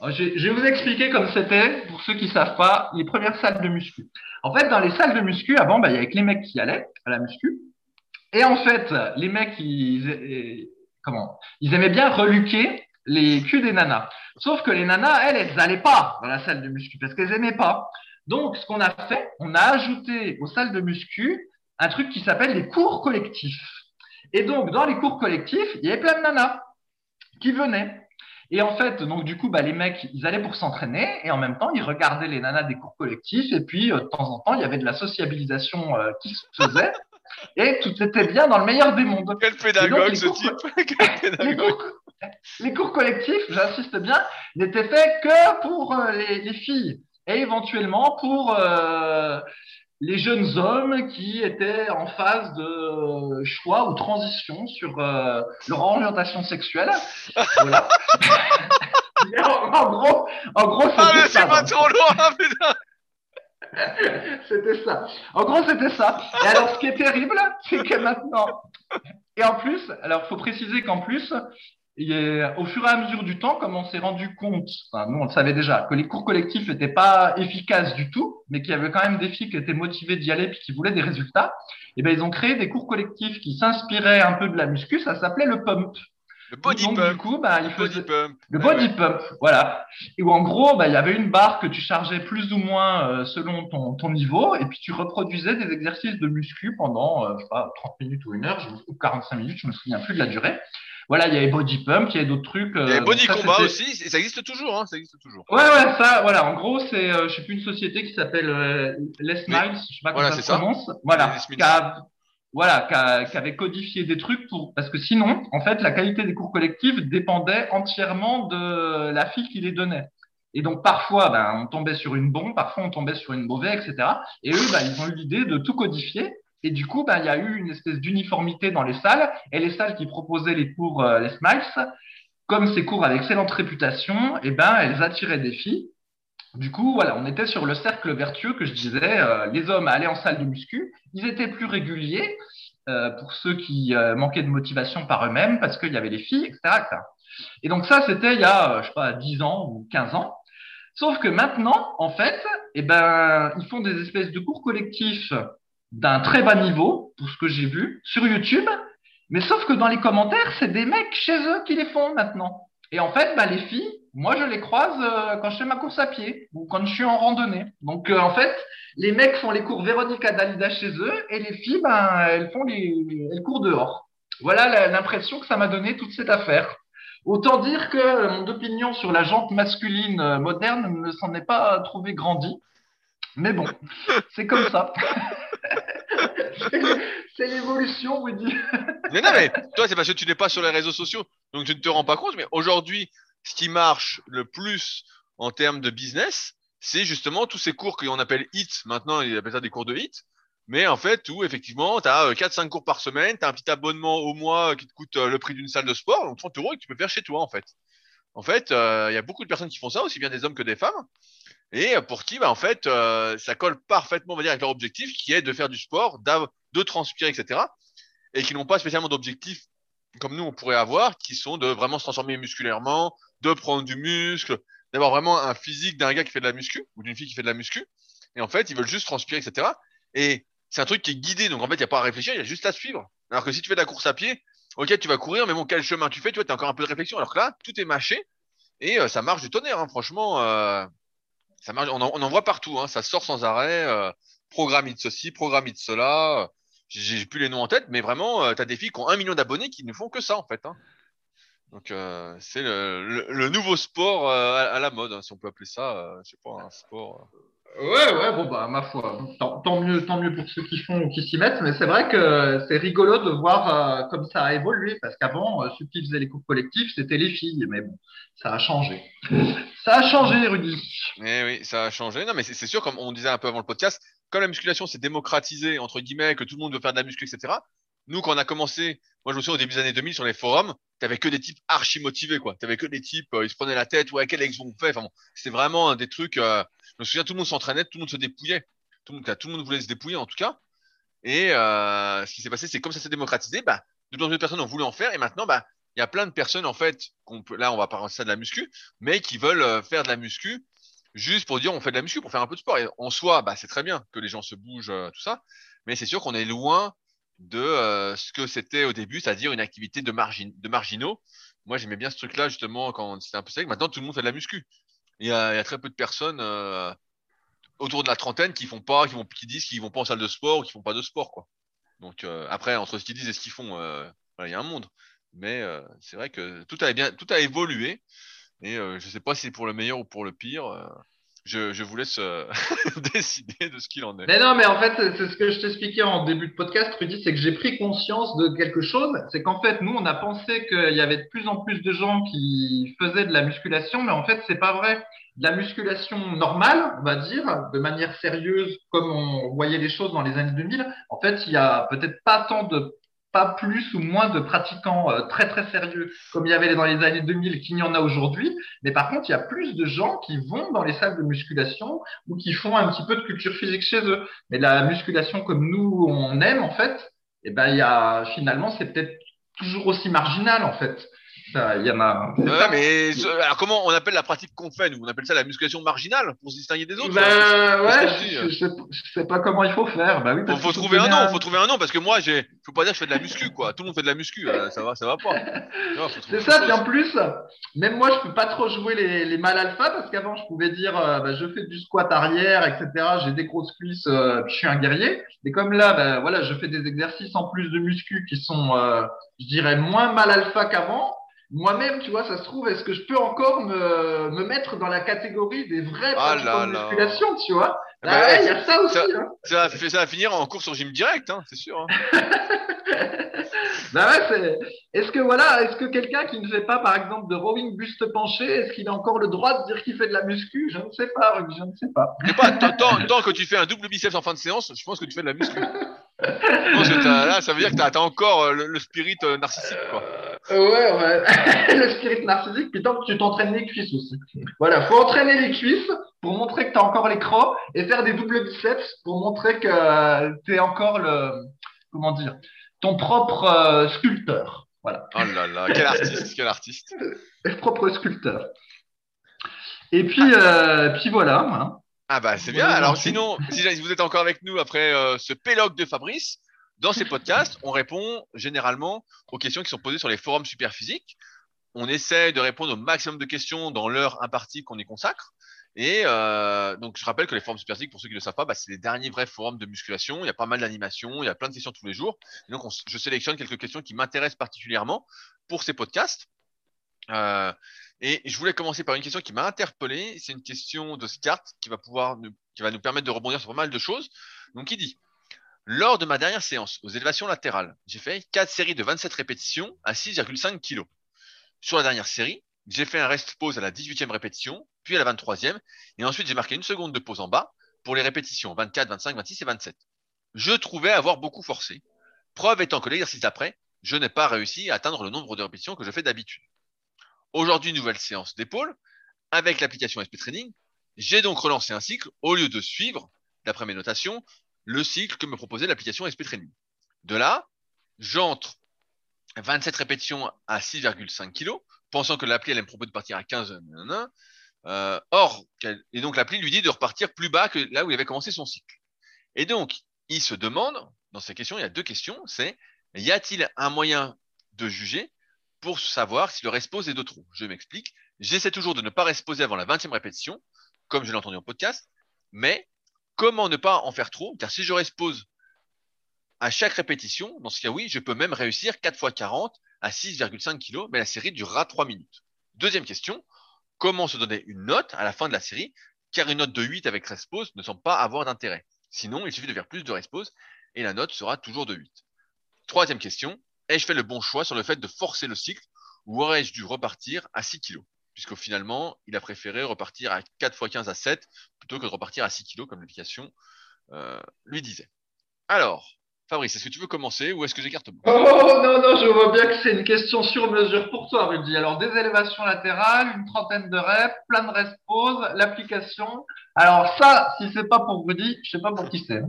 je, vais vous expliquer comme c'était, pour ceux qui savent pas, les premières salles de muscu. En fait, dans les salles de muscu, avant, bah, il y avait que les mecs qui allaient à la muscu. Et en fait, les mecs, ils, comment, ils aimaient bien reluquer les culs des nanas. Sauf que les nanas, elles, elles n'allaient pas dans la salle de muscu parce qu'elles aimaient pas. Donc, ce qu'on a fait, on a ajouté aux salles de muscu un truc qui s'appelle les cours collectifs. Et donc, dans les cours collectifs, il y avait plein de nanas qui venaient. Et en fait, donc du coup, bah, les mecs, ils allaient pour s'entraîner et en même temps, ils regardaient les nanas des cours collectifs et puis euh, de temps en temps, il y avait de la sociabilisation euh, qui se faisait et tout était bien dans le meilleur des mondes. Quel pédagogue ce type les, cours, les cours collectifs, j'insiste bien, n'étaient faits que pour euh, les, filles et éventuellement pour euh, les jeunes hommes qui étaient en phase de choix ou transition sur euh, leur orientation sexuelle. Voilà. en, gros, en gros, ah mais c'est pas trop loin, c'était ça. En gros, c'était ça. Et alors, ce qui est terrible, c'est que maintenant, et en plus, alors, faut préciser qu'en plus, au fur et à mesure du temps, comme on s'est rendu compte, nous on le savait déjà, que les cours collectifs n'étaient pas efficaces du tout, mais qu'il y avait quand même des filles qui étaient motivées d'y aller puis qui voulaient des résultats, et eh ben ils ont créé des cours collectifs qui s'inspiraient un peu de la muscu, ça s'appelait le pump. Le body pump. Du coup, bah, il body pump. Le body pump, voilà. Et où en gros, bah, il y avait une barre que tu chargeais plus ou moins euh, selon ton, ton, niveau, et puis tu reproduisais des exercices de muscu pendant, euh, je sais pas, 30 minutes ou une heure, ou 45 minutes, je me souviens plus de la durée. Voilà, il y avait Body Pump, il y avait d'autres trucs. il y avait euh, Body Combat aussi, ça existe toujours, hein, ça existe toujours. Ouais, ouais, ça, voilà, en gros, c'est, euh, je sais plus, une société qui s'appelle euh, Les Smiles, je sais pas comment ça se prononce. Voilà, qui a, voilà, qui, qui, avait codifié des trucs pour, parce que sinon, en fait, la qualité des cours collectifs dépendait entièrement de la fille qui les donnait. Et donc parfois, ben, on tombait sur une bombe, parfois on tombait sur une mauvaise, etc. Et eux, ben, ils ont eu l'idée de tout codifier et du coup, ben, il y a eu une espèce d'uniformité dans les salles. Et les salles qui proposaient les cours, euh, les Smiles, comme ces cours avaient excellente réputation, eh ben, elles attiraient des filles. Du coup, voilà, on était sur le cercle vertueux que je disais. Euh, les hommes allaient en salle de muscu. Ils étaient plus réguliers euh, pour ceux qui manquaient de motivation par eux-mêmes parce qu'il y avait les filles, etc., Et donc ça, c'était il y a, je sais pas, 10 ans ou 15 ans. Sauf que maintenant, en fait, eh ben, ils font des espèces de cours collectifs d'un très bas niveau, pour ce que j'ai vu, sur YouTube. Mais sauf que dans les commentaires, c'est des mecs chez eux qui les font maintenant. Et en fait, bah, les filles, moi, je les croise euh, quand je fais ma course à pied ou quand je suis en randonnée. Donc, euh, en fait, les mecs font les cours Véronica Dalida chez eux et les filles, ben, elles font les, les cours dehors. Voilà l'impression que ça m'a donné toute cette affaire. Autant dire que mon opinion sur la jante masculine euh, moderne ne s'en est pas trouvé grandie. Mais bon, c'est comme ça. c'est l'évolution, vous dites. Mais non, mais toi, c'est parce que tu n'es pas sur les réseaux sociaux, donc tu ne te rends pas compte. Mais aujourd'hui, ce qui marche le plus en termes de business, c'est justement tous ces cours qu'on appelle HIT. Maintenant, ils appellent ça des cours de HIT. Mais en fait, où effectivement, tu as 4-5 cours par semaine, tu as un petit abonnement au mois qui te coûte euh, le prix d'une salle de sport, donc 30 euros, et que tu peux faire chez toi, en fait. En fait, euh, il y a beaucoup de personnes qui font ça, aussi bien des hommes que des femmes, et pour qui, bah, en fait, euh, ça colle parfaitement, on va dire, avec leur objectif, qui est de faire du sport, de transpirer, etc. Et qui n'ont pas spécialement d'objectifs comme nous, on pourrait avoir, qui sont de vraiment se transformer musculairement, de prendre du muscle, d'avoir vraiment un physique d'un gars qui fait de la muscu, ou d'une fille qui fait de la muscu. Et en fait, ils veulent juste transpirer, etc. Et c'est un truc qui est guidé. Donc en fait, il n'y a pas à réfléchir, il y a juste à suivre. Alors que si tu fais de la course à pied, ok, tu vas courir, mais bon, quel chemin tu fais, tu vois, tu encore un peu de réflexion. Alors que là, tout est mâché et euh, ça marche du tonnerre, hein. franchement. Euh, on en, voit partout, hein. ça sort sans arrêt. Euh, programme de ceci, programme de cela. J'ai plus les noms en tête, mais vraiment, tu as des filles qui ont un million d'abonnés qui ne font que ça, en fait. Hein. Donc, c'est le, nouveau sport à, la mode, si on peut appeler ça, je sais pas, un sport. Ouais, ouais, bon, bah, ma foi, tant, mieux, tant mieux pour ceux qui font ou qui s'y mettent, mais c'est vrai que c'est rigolo de voir euh, comme ça a évolué, parce qu'avant, euh, ceux qui faisaient les cours collectifs, c'était les filles, mais bon, ça a changé. Ça a changé, Rudy. Eh oui, ça a changé. Non, mais c'est sûr, comme on disait un peu avant le podcast, comme la musculation s'est démocratisée, entre guillemets, que tout le monde veut faire de la muscu, etc., nous, quand on a commencé, moi, je me souviens au début des années 2000 sur les forums, t'avais que des types archi motivés, quoi. T'avais que des types, euh, ils se prenaient la tête, ouais, quel ex on fait. Enfin bon, c'était vraiment des trucs. Euh, je me souviens, tout le monde s'entraînait, tout le monde se dépouillait. Tout le monde, tout le monde voulait se dépouiller, en tout cas. Et euh, ce qui s'est passé, c'est comme ça s'est démocratisé, bah, de plus en plus de personnes ont voulu en faire, et maintenant, bah, il y a plein de personnes, en fait, là, on va parler ça de la muscu, mais qui veulent faire de la muscu juste pour dire on fait de la muscu, pour faire un peu de sport. Et en soi, bah, c'est très bien que les gens se bougent, tout ça, mais c'est sûr qu'on est loin de euh, ce que c'était au début, c'est-à-dire une activité de, marginaux. Moi, j'aimais bien ce truc-là, justement, quand c'était un peu sec. Maintenant, tout le monde fait de la muscu. Il y a, très peu de personnes euh, autour de la trentaine qui font pas, qui, disent qu'ils vont pas en salle de sport ou qui font pas de sport, quoi. Donc, euh, après, entre ce qu'ils disent et ce qu'ils font, il y a un monde. Mais c'est vrai que tout a, bien, tout a évolué. Et je sais pas si c'est pour le meilleur ou pour le pire je, vous laisse euh, décider de ce qu'il en est. Mais non, mais en fait, c'est ce que je t'expliquais en début de podcast, Rudy, c'est que j'ai pris conscience de quelque chose. C'est qu'en fait, nous, on a pensé qu'il y avait de plus en plus de gens qui faisaient de la musculation, mais en fait, c'est pas vrai. De la musculation normale, on va dire, de manière sérieuse, comme on voyait les choses dans les années 2000, en fait, il y a peut-être pas tant de pas plus ou moins de pratiquants euh, très très sérieux comme il y avait dans les années 2000 qu'il n'y en a aujourd'hui. Mais par contre, il y a plus de gens qui vont dans les salles de musculation ou qui font un petit peu de culture physique chez eux. Mais la musculation comme nous on aime en fait, eh ben il y a finalement c'est peut-être toujours aussi marginal en fait. Il y en a. mais alors comment on appelle la pratique qu'on fait nous? On appelle ça la musculation marginale pour se distinguer des autres. Bah, ouais, je, sais, sais, pas comment il faut faire. Bah oui. Faut, trouver un nom. Faut trouver un nom parce que moi, j'ai, faut pas dire que je fais de la muscu quoi. Tout le monde fait de la muscu, euh, ça va, ça va pas. C'est ça. Puis en plus, même moi, je peux pas trop jouer les, les mal alpha parce qu'avant, je pouvais dire, euh, bah, je fais du squat arrière, etc. J'ai des grosses cuisses, euh, je suis un guerrier. Mais comme là, bah, voilà, je fais des exercices en plus de muscu qui sont, je dirais, moins mal alpha qu'avant moi-même, tu vois, ça se trouve, est-ce que je peux encore me, me mettre dans la catégorie des vrais ah de musculation, tu vois bah, Il y a ça aussi. Ça, hein. ça, ça, va finir en course sur gym direct, hein, c'est sûr. Hein. bah ouais. Est-ce que voilà, est-ce que quelqu'un qui ne fait pas, par exemple, de rowing buste penché, est-ce qu'il a encore le droit de dire qu'il fait de la muscu? Je ne sais pas, je ne sais pas. pas tant, tant, que tu fais un double biceps en fin de séance, je pense que tu fais de la muscu. là, ça veut dire que tu as, encore euh, le, spirit euh, narcissique, quoi. Euh, ouais, ouais. le spirit narcissique, puis tant que tu t'entraînes les cuisses aussi. Voilà, faut entraîner les cuisses pour montrer que tu as encore les crocs et faire des doubles biceps pour montrer que tu es encore le, comment dire, ton propre sculpteur. Voilà. Oh là là, quel artiste, quel artiste. propre sculpteur. Et puis, puis voilà. Ah bah c'est bien. Alors sinon, si vous êtes encore avec nous après euh, ce pélogue de Fabrice, dans ces podcasts, on répond généralement aux questions qui sont posées sur les forums superphysiques. On essaie de répondre au maximum de questions dans l'heure impartie qu'on y consacre. Et euh, donc je rappelle que les forums superphysiques, pour ceux qui ne le savent pas, bah, c'est les derniers vrais forums de musculation. Il y a pas mal d'animations, il y a plein de questions tous les jours. Donc je sélectionne quelques questions qui m'intéressent particulièrement pour ces podcasts. Euh, et je voulais commencer par une question qui m'a interpellé. C'est une question de Scart qui va pouvoir, qui va nous permettre de rebondir sur pas mal de choses. Donc, il dit Lors de ma dernière séance aux élévations latérales, j'ai fait 4 séries de 27 répétitions à 6,5 kg. Sur la dernière série, j'ai fait un rest pause à la 18e répétition, puis à la 23e, et ensuite j'ai marqué une seconde de pause en bas pour les répétitions 24, 25, 26 et 27. Je trouvais avoir beaucoup forcé. Preuve étant que l'exercice d'après, je n'ai pas réussi à atteindre le nombre de répétitions que je fais d'habitude. Aujourd'hui, nouvelle séance d'épaule. Avec l'application SP Training, j'ai donc relancé un cycle au lieu de suivre, d'après mes notations, le cycle que me proposait l'application SP Training. De là, j'entre 27 répétitions à 6,5 kg, pensant que l'appli allait me proposer de partir à 15. Euh, or, et donc l'appli lui dit de repartir plus bas que là où il avait commencé son cycle. Et donc, il se demande, dans ces questions, il y a deux questions, c'est y a-t-il un moyen de juger pour savoir si le respose est de trop? Je m'explique. J'essaie toujours de ne pas reposer avant la 20e répétition, comme je l'ai entendu en podcast, mais comment ne pas en faire trop Car si je respose à chaque répétition, dans ce cas oui, je peux même réussir 4 x 40 à 6,5 kg, mais la série durera 3 minutes. Deuxième question, comment se donner une note à la fin de la série Car une note de 8 avec respose ne semble pas avoir d'intérêt. Sinon, il suffit de faire plus de respose et la note sera toujours de 8. Troisième question, ai-je fait le bon choix sur le fait de forcer le cycle ou aurais-je dû repartir à 6 kg Puisqu'au finalement, il a préféré repartir à 4 x 15 à 7 plutôt que de repartir à 6 kg comme l'application euh, lui disait. Alors, Fabrice, est-ce que tu veux commencer ou est-ce que j'écarte Oh non, non, je vois bien que c'est une question sur mesure pour toi, Rudy. Alors, des élévations latérales, une trentaine de reps, plein de rest pause, l'application. Alors, ça, si c'est pas pour Rudy, je sais pas pour qui c'est.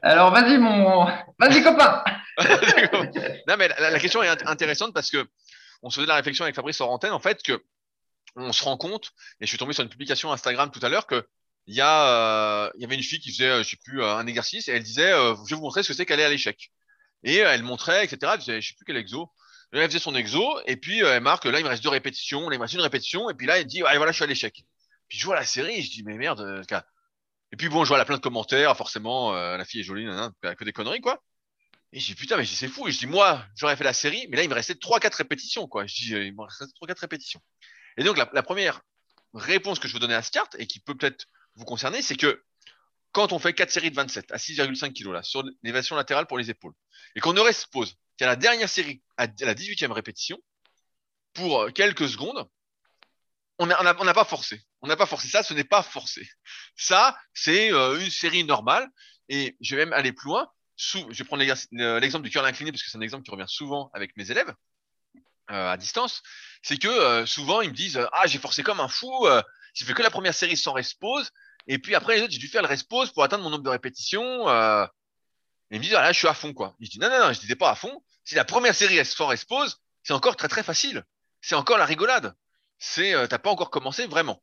Alors, vas-y, mon. Vas-y, copain Non, mais la, question est intéressante parce que on se faisait la réflexion avec Fabrice Orantène, en fait, que on se rend compte, et je suis tombé sur une publication Instagram tout à l'heure, que il y euh, y avait une fille qui faisait, euh, je sais plus, un exercice et elle disait, euh, je vais vous montrer ce que c'est qu'aller à l'échec. Et elle montrait, etc. Elle disait, je sais plus quel exo. Elle faisait son exo et puis elle marque, là il me reste deux répétitions, là il me reste une répétition et puis là elle dit, allez voilà, je suis à l'échec. Puis je vois la série, je dis mais merde. Et puis bon, je vois la plein de commentaires, forcément, la fille est jolie, nan, que des conneries quoi. Et je dis putain mais c'est fou. Et je dis moi j'aurais fait la série, mais là il me restait trois quatre répétitions quoi. Je dis il me restait trois quatre répétitions. Et donc la, première réponse que je veux donner à ce carte et qui peut peut-être vous concerner, c'est que quand on fait 4 séries de 27 à 6,5 kg là, sur l'élévation latérale pour les épaules, et qu'on ne respose qu'à la dernière série, à la 18e répétition, pour euh, quelques secondes, on n'a pas forcé. On n'a pas forcé. Ça, ce n'est pas forcé. Ça, c'est euh, une série normale. Et je vais même aller plus loin. Je vais prendre l'exemple du curl incliné parce que c'est un exemple qui revient souvent avec mes élèves euh, à distance. C'est que souvent ils me disent ah j'ai forcé comme un fou. j'ai fait que la première série sans respose et puis après, les autres, j'ai dû faire le respose pour atteindre mon nombre de répétitions. Euh, et ils me disent, ah, là, je suis à fond, quoi. je dis, non, non, non, je n'étais pas à fond. Si la première série sans respose, c'est encore très, très facile. C'est encore la rigolade. C'est, euh, t'as pas encore commencé vraiment.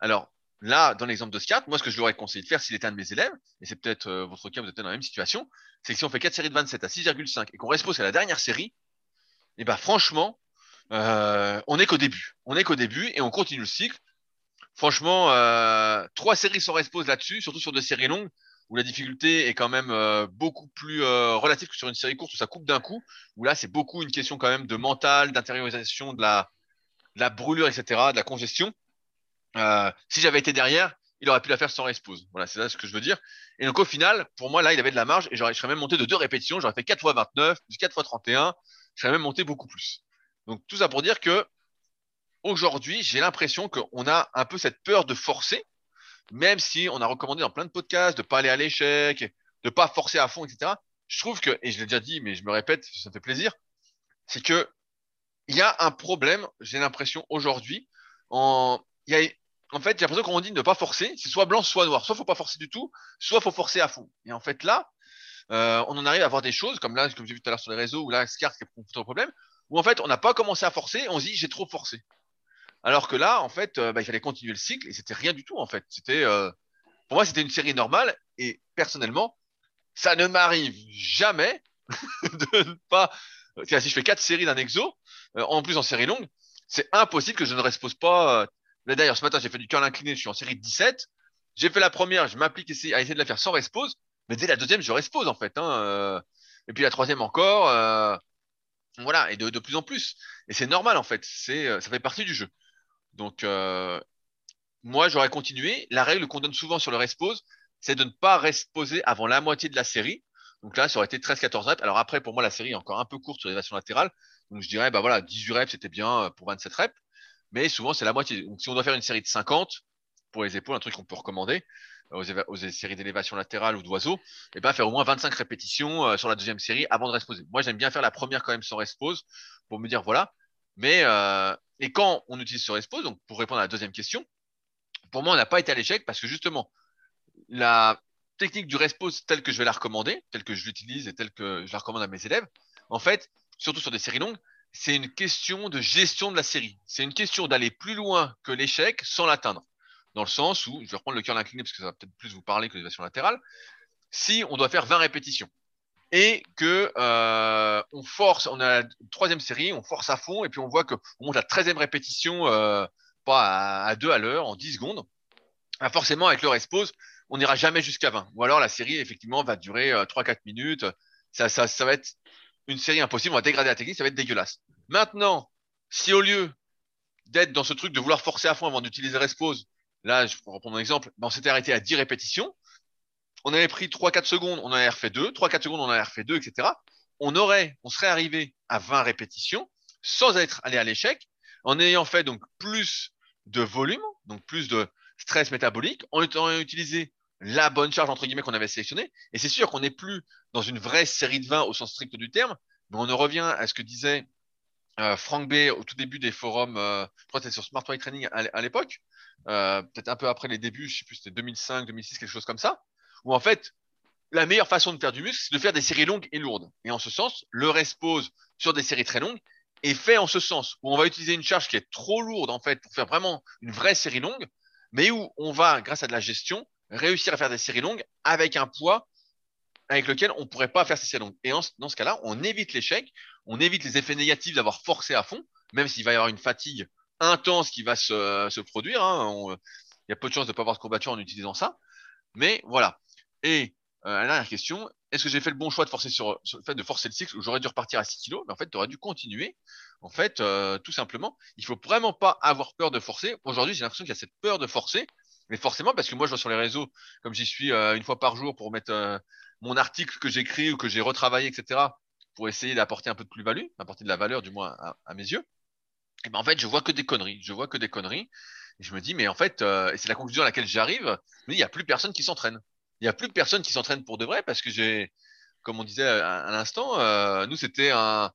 Alors, là, dans l'exemple de Scott, moi, ce que je lui aurais conseillé de faire s'il était un de mes élèves, et c'est peut-être euh, votre cas, vous êtes dans la même situation, c'est que si on fait 4 séries de 27 à 6,5 et qu'on respose à la dernière série, et eh ben, franchement, euh, on n'est qu'au début. On n'est qu'au début et on continue le cycle. Franchement, euh, trois séries sans respose là-dessus, surtout sur des séries longues où la difficulté est quand même euh, beaucoup plus relative que sur une série courte où ça coupe d'un coup, où là c'est beaucoup une question quand même de mental, d'intériorisation, de la, la brûlure, etc., de la congestion. Si j'avais été derrière, il aurait pu la faire sans respose. Voilà, c'est ça ce que je veux dire. Et donc au final, pour moi là, il avait de la marge et je serais même monté de deux répétitions, j'aurais fait 4 fois 29, plus 4 fois 31, je serais même monté beaucoup plus. Donc tout ça pour dire que aujourd'hui, j'ai l'impression qu'on a un peu cette peur de forcer, même si on a recommandé dans plein de podcasts de pas aller à l'échec, de pas forcer à fond, etc. Je trouve que, et je l'ai déjà dit, mais je me répète, ça me fait plaisir, c'est que il y a un problème, j'ai l'impression aujourd'hui, en, y a, en fait, j'ai l'impression qu'on dit ne pas forcer, c'est soit blanc, soit noir. Soit faut pas forcer du tout, soit faut forcer à fond. Et en fait, là, euh, on en arrive à voir des choses, comme là, comme j'ai vu tout à l'heure sur les réseaux, où là, Scart qui a un problème, où en fait, on n'a pas commencé à forcer, on se dit, j'ai trop forcé. Alors que là, en fait, euh, bah, il fallait continuer le cycle et c'était rien du tout, en fait. C'était, euh, pour moi, c'était une série normale et personnellement, ça ne m'arrive jamais de ne pas. si je fais quatre séries d'un exo, euh, en plus en série longue, c'est impossible que je ne respose pas. D'ailleurs, ce matin, j'ai fait du curl incliné, je suis en série de 17. J'ai fait la première, je m'applique à essayer de la faire sans respose, mais dès la deuxième, je respose en fait. Hein, et puis la troisième encore. Voilà, et de, plus en plus. Et c'est normal en fait. C'est, ça fait partie du jeu. Donc, euh, moi, j'aurais continué. La règle qu'on donne souvent sur le respose, c'est de ne pas reposer avant la moitié de la série. Donc là, ça aurait été 13-14 reps. Alors après, pour moi, la série est encore un peu courte sur l'élévation latérale. Donc je dirais, bah voilà, 18 reps, c'était bien euh, pour 27 reps. Mais souvent, c'est la moitié. Donc si on doit faire une série de 50 pour les épaules, un truc qu'on peut recommander euh, aux, séries d'élévation latérale ou d'oiseau, et eh ben faire au moins 25 répétitions euh, sur la deuxième série avant de reposer. Moi, j'aime bien faire la première quand même sans respose pour me dire voilà. Mais et quand on utilise ce respose, donc pour répondre à la deuxième question, pour moi, on n'a pas été à l'échec parce que justement, la technique du respose telle que je vais la recommander, telle que je l'utilise et telle que je la recommande à mes élèves, en fait, surtout sur des séries longues, c'est une question de gestion de la série. C'est une question d'aller plus loin que l'échec sans l'atteindre. Dans le sens où, je vais reprendre le cœur incliné parce que ça va peut-être plus vous parler que l'élévation latérale, si on doit faire 20 répétitions et que euh, on force, on a la troisième série, on force à fond et puis on voit qu'on monte la treizième répétition euh, pas à, 2 à l'heure en 10 secondes, bah, forcément avec le respose, on n'ira jamais jusqu'à 20. Ou alors la série effectivement va durer 3-4 euh, minutes. Ça, ça, ça va être une série impossible, on va dégrader la technique, ça va être dégueulasse. Maintenant, si au lieu d'être dans ce truc de vouloir forcer à fond avant d'utiliser Respose, là, je vais reprendre un exemple, ben, on s'était arrêté à 10 répétitions, on avait pris 3-4 secondes, on en avait refait 2, 3-4 secondes, on en avait refait 2, etc. On aurait, on serait arrivé à 20 répétitions sans être allé à l'échec, en ayant fait donc plus de volume, donc plus de stress métabolique, en ayant utilisé la bonne charge entre qu'on avait sélectionnée. Et c'est sûr qu'on n'est plus dans une vraie série de 20 au sens strict du terme, mais on en revient à ce que disait euh, Frank B au tout début des forums, euh, je crois que c'était sur Smart Way Training à, l'époque, euh, peut-être un peu après les débuts, je sais plus, c'était 2005, 2006, quelque chose comme ça, où en fait, la meilleure façon de faire du muscle, c'est de faire des séries longues et lourdes. Et en ce sens, le respose sur des séries très longues est fait en ce sens, où on va utiliser une charge qui est trop lourde en fait pour faire vraiment une vraie série longue, mais où on va, grâce à de la gestion, réussir à faire des séries longues avec un poids avec lequel on ne pourrait pas faire ces longues. Et dans ce cas-là, on évite l'échec, on évite les effets négatifs d'avoir forcé à fond, même s'il va y avoir une fatigue intense qui va se, se produire. Hein. il y a peu de chances de ne pas avoir de courbature en utilisant ça. Mais voilà. Et euh, la dernière question, est-ce que j'ai fait le bon choix de forcer sur, le de forcer le cycle où j'aurais dû repartir à 6 kg Mais en fait, tu aurais dû continuer. En fait, euh, tout simplement, il faut vraiment pas avoir peur de forcer. Aujourd'hui, j'ai l'impression qu'il y a cette peur de forcer mais forcément, parce que moi, je vois sur les réseaux, comme j'y suis euh, une fois par jour pour mettre mon article que j'écris ou que j'ai retravaillé, etc., pour essayer d'apporter un peu de plus-value, d'apporter de la valeur, du moins à, mes yeux. Et ben en fait, je vois que des conneries. Je vois que des conneries. Et je me dis, mais en fait, euh, et c'est la conclusion à laquelle j'arrive, il n'y a plus personne qui s'entraîne. Il n'y a plus personne qui s'entraîne pour de vrai parce que j'ai, comme on disait à, l'instant, nous, c'était un,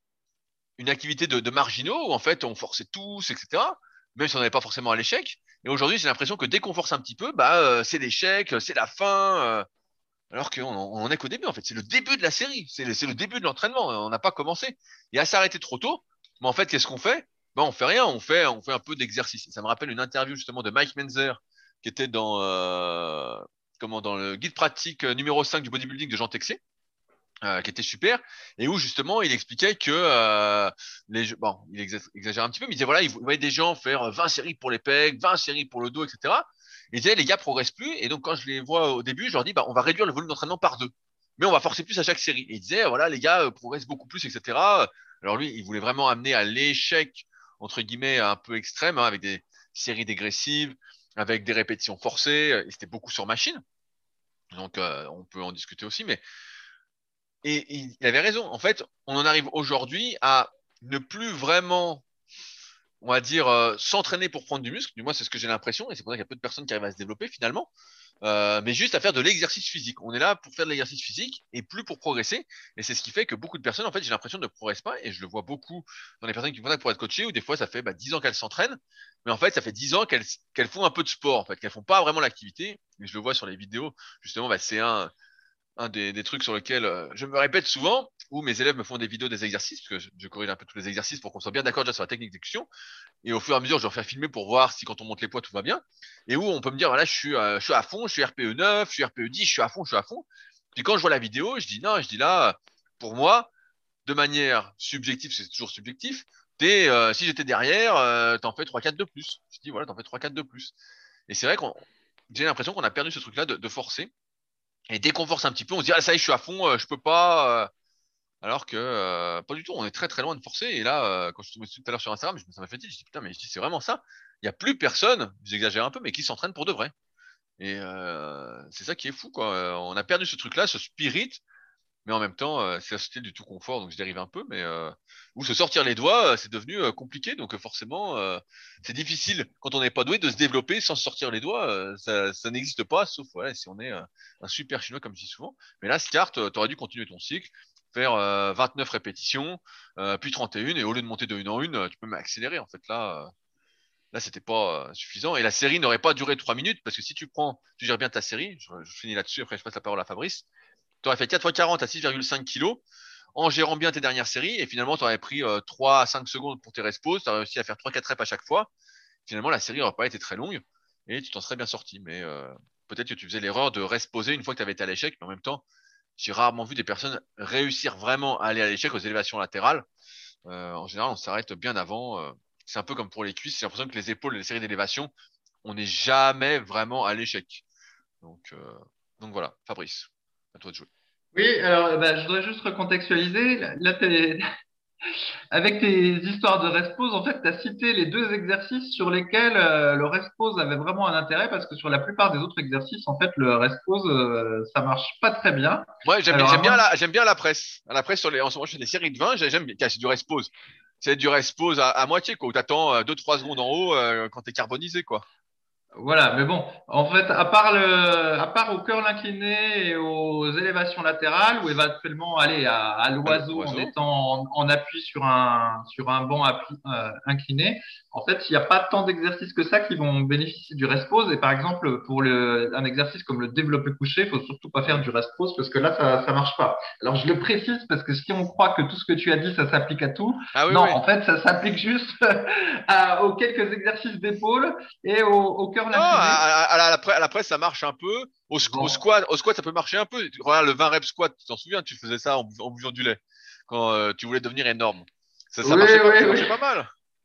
une activité de, de marginaux où en fait, on forçait tous, etc même si on n'avait pas forcément à l'échec. Et aujourd'hui, j'ai l'impression que dès qu'on force un petit peu, bah, euh, c'est l'échec, c'est la fin. Euh, alors qu'on on est qu'au début, en fait. C'est le début de la série. C'est le, début de l'entraînement. On n'a pas commencé. Et à s'arrêter trop tôt, mais en fait, qu'est-ce qu'on fait? Bah, On fait rien. On fait, un peu d'exercice. Ça me rappelle une interview justement de Mike Menzer qui était dans, euh, le guide pratique numéro 5 du bodybuilding de Jean Texé. Euh, qui était super et où justement il expliquait que euh, les bon il exagère un petit peu mais il disait voilà il voyait des gens faire 20 séries pour les pecs 20 séries pour le dos etc il disait les gars progressent plus. Et donc quand je les vois au début je leur dis bah on va réduire le volume d'entraînement par deux. Mais on va forcer plus à chaque série. Et il disait voilà les gars euh, progressent beaucoup plus etc alors lui il voulait vraiment amener à l'échec entre guillemets un peu extrême hein, avec des séries dégressives avec des répétitions forcées. C'était beaucoup sur machine. Donc on peut en discuter aussi mais et il avait raison. En fait, on en arrive aujourd'hui à ne plus vraiment, on va dire, euh, s'entraîner pour prendre du muscle. Du moins, c'est ce que j'ai l'impression. Et c'est pour ça qu'il y a peu de personnes qui arrivent à se développer finalement. Euh, mais juste à faire de l'exercice physique. On est là pour faire de l'exercice physique et plus pour progresser. Et c'est ce qui fait que beaucoup de personnes, en fait, j'ai l'impression ne progressent pas. Et je le vois beaucoup dans les personnes qui vont pour être coachées, ou des fois, ça fait bah, 10 ans qu'elles s'entraînent. Mais en fait, ça fait 10 ans qu'elles font un peu de sport, en fait, qu'elles font pas vraiment l'activité. Et je le vois sur les vidéos. Justement, bah, c'est un des, trucs sur lesquels euh, je me répète souvent, où mes élèves me font des vidéos des exercices, parce que je, corrige un peu tous les exercices pour qu'on soit bien d'accord déjà sur la technique d'exécution. Et au fur et à mesure, je leur fais filmer pour voir si quand on monte les poids, tout va bien. Et où on peut me dire, voilà, je suis, euh, à fond, je suis RPE 9, je suis RPE 10, je suis à fond, je suis à fond. Puis quand je vois la vidéo, je dis non, je dis là, pour moi, de manière subjective, c'est toujours subjectif, es, euh, si j'étais derrière, euh, t'en fais 3-4 de plus. Je dis voilà, t'en fais 3-4 de plus. Et c'est vrai qu'on j'ai l'impression qu'on a perdu ce truc-là de, de forcer. Et dès qu'on force un petit peu, on se dit ah ça y est, je suis à fond, euh, je peux pas. Euh. alors que euh, pas du tout, on est très très loin de forcer. Et là, quand je suis tombé tout à l'heure sur Instagram, ça m'a fait dire, je dis putain, mais c'est vraiment ça. il n'y a plus personne, j'exagère un peu, mais qui s'entraîne pour de vrai. Et euh, c'est ça qui est fou, quoi. On a perdu ce truc-là, ce spirit, mais en même temps, euh, c'est un style du tout confort, donc je dérive un peu, mais euh, ou se sortir les doigts, euh, c'est devenu euh, compliqué, donc forcément, c'est difficile quand on n'est pas doué de se développer sans se sortir les doigts. ça, ça n'existe pas, sauf voilà, si on est un super chinois, comme je dis souvent. Mais là, Start, tu aurais dû continuer ton cycle, faire 29 répétitions, puis 31, et au lieu de monter de une en une, tu peux m'accélérer. En fait, là, Là, c'était pas suffisant. Et la série n'aurait pas duré 3 minutes parce que si tu prends, tu gères bien ta série, je, finis là-dessus, après je passe la parole à Fabrice tu aurais fait 4 x 40 à 6,5 kg en gérant bien tes dernières séries et finalement tu aurais pris 3 euh, à 5 secondes pour tes respos, tu as réussi à faire 3-4 reps à chaque fois. Finalement, la série n'aurait pas été très longue et tu t'en serais bien sorti. Mais euh, peut-être que tu faisais l'erreur de resposer une fois que tu avais été à l'échec, mais en même temps, j'ai rarement vu des personnes réussir vraiment à aller à l'échec aux élévations latérales. Euh, en général, on s'arrête bien avant. c'est un peu comme pour les cuisses, j'ai l'impression que les épaules et les séries d'élévation, on n'est jamais vraiment à l'échec. Donc, donc voilà, Fabrice, à toi de jouer. Oui, alors bah, je voudrais juste recontextualiser. Là, avec tes histoires de rest-pause, en fait, tu as cité les deux exercices sur lesquels euh, le rest-pause avait vraiment un intérêt parce que sur la plupart des autres exercices, en fait, le rest-pause, euh, ça marche pas très bien. Ouais, j'aime bien, la, j'aime bien la presse. La presse sur les, en ce moment, je fais des séries de 20, j'aime bien, c'est du rest-pause. C'est du rest-pause à, à, moitié, quoi, où t'attends 2-3 euh, secondes en haut quand t'es carbonisé, quoi. Voilà, mais bon, en fait, à part le, à part au cœur incliné et aux élévations latérales, ou éventuellement aller à, à l'oiseau en étant en, appui sur un, sur un banc appui, euh, incliné, en fait, il n'y a pas tant d'exercices que ça qui vont bénéficier du rest pause. Et par exemple, pour le, un exercice comme le développé couché, il faut surtout pas faire du rest pause parce que là, ça, ça marche pas. Alors, je le précise parce que si on croit que tout ce que tu as dit, ça s'applique à tout, ah non, en fait, ça s'applique juste à, aux quelques exercices d'épaule et au, au cœur non, à, à, la, la presse, ça marche un peu. Au, squat, au squat, ça peut marcher un peu. Regarde le 20 reps squat, tu t'en souviens, tu faisais ça en, en buvant du lait quand euh, tu voulais devenir énorme. Ça, ça, marchait, pas, ça marchait pas mal.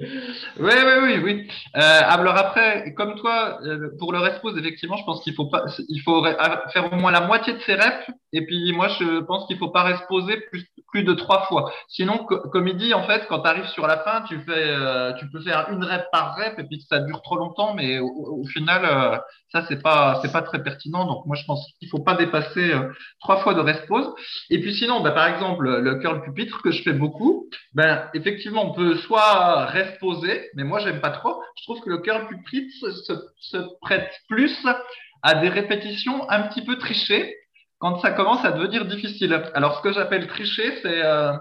Oui, oui, oui, oui. Euh, alors après, comme toi, euh, pour le rest effectivement, je pense qu'il faut pas, il faut faire au moins la moitié de ses reps. Et puis moi, je pense qu'il faut pas rest poser plus, plus de trois fois. Sinon, comme il dit, en fait, quand tu arrives sur la fin, tu fais, euh, tu peux faire une rep par rep et puis ça dure trop longtemps, mais au, final, euh, ça c'est pas, c'est pas très pertinent. Donc moi, je pense qu'il faut pas dépasser trois fois de rest pause. Et puis sinon, bah, par exemple, le curl pupitre que je fais beaucoup, ben effectivement, on peut soit rest poser, mais moi j'aime pas trop. Je trouve que le curl pupitre se, se, prête plus à des répétitions un petit peu trichées quand ça commence à devenir difficile. Alors ce que j'appelle tricher, c'est euh,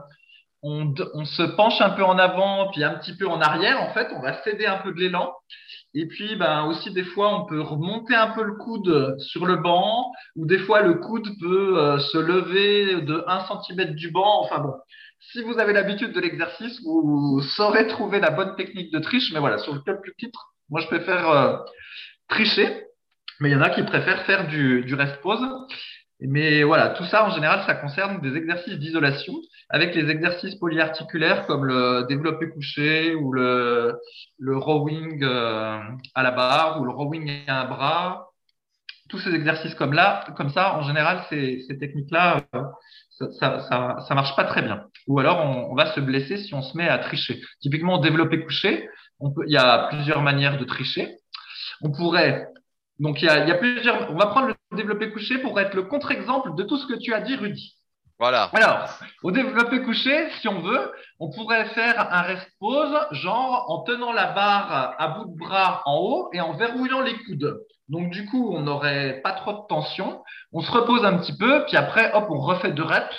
on, on, se penche un peu en avant puis un petit peu en arrière. En fait, on va céder un peu de l'élan. Et puis, ben, aussi, des fois, on peut remonter un peu le coude sur le banc, ou des fois, le coude peut euh, se lever de 1 cm du banc. Enfin bon, si vous avez l'habitude de l'exercice, vous saurez trouver la bonne technique de triche. Mais voilà, sur le plus titre, moi, je préfère euh, tricher. Mais il y en a qui préfèrent faire du, du rest pause. Mais voilà, tout ça, en général, ça concerne des exercices d'isolation avec les exercices polyarticulaires comme le développé couché ou le, rowing euh, à la barre ou le rowing à un bras. Tous ces exercices comme là, comme ça, en général, ces, ces techniques-là, euh, ça, ça, ça, marche pas très bien. Ou alors, on, on, va se blesser si on se met à tricher. Typiquement, développé couché, on peut, il y a plusieurs manières de tricher. On pourrait, donc il y a, il y a plusieurs, on va prendre le développé couché pour être le contre-exemple de tout ce que tu as dit, Rudy. Voilà. Alors, au développé couché, si on veut, on pourrait faire un rest pause, genre en tenant la barre à bout de bras en haut et en verrouillant les coudes. Donc du coup, on n'aurait pas trop de tension. On se repose un petit peu, puis après, hop, on refait deux reps.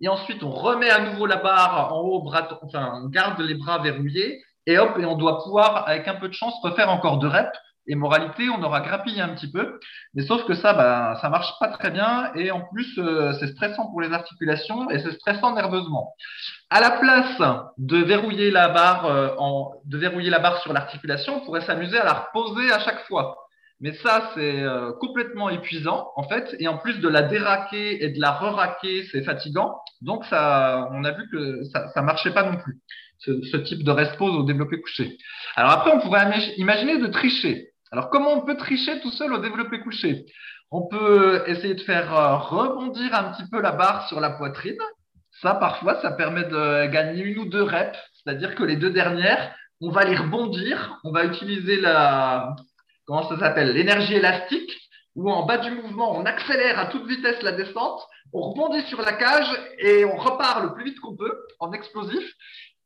Et ensuite, on remet à nouveau la barre en haut, bras, enfin, on garde les bras verrouillés. Et hop, et on doit pouvoir, avec un peu de chance, refaire encore deux reps. Et moralité, on aura grappillé un petit peu, mais sauf que ça, bah, ça marche pas très bien et en plus, euh, c'est stressant pour les articulations et c'est stressant nerveusement. À la place de verrouiller la barre, euh, en, de verrouiller la barre sur l'articulation, on pourrait s'amuser à la reposer à chaque fois. Mais ça, c'est euh, complètement épuisant, en fait. Et en plus de la déraquer et de la re-raquer, c'est fatigant. Donc, ça, on a vu que ça, ça marchait pas non plus, ce, ce type de rest pause au développé couché. Alors après, on pourrait imaginer de tricher. Alors, comment on peut tricher tout seul au développé couché? On peut essayer de faire euh, rebondir un petit peu la barre sur la poitrine. Ça, parfois, ça permet de gagner une ou deux reps, c'est-à-dire que les deux dernières, on va les rebondir, on va utiliser la, comment ça s'appelle, l'énergie élastique, où en bas du mouvement, on accélère à toute vitesse la descente, on rebondit sur la cage et on repart le plus vite qu'on peut en explosif.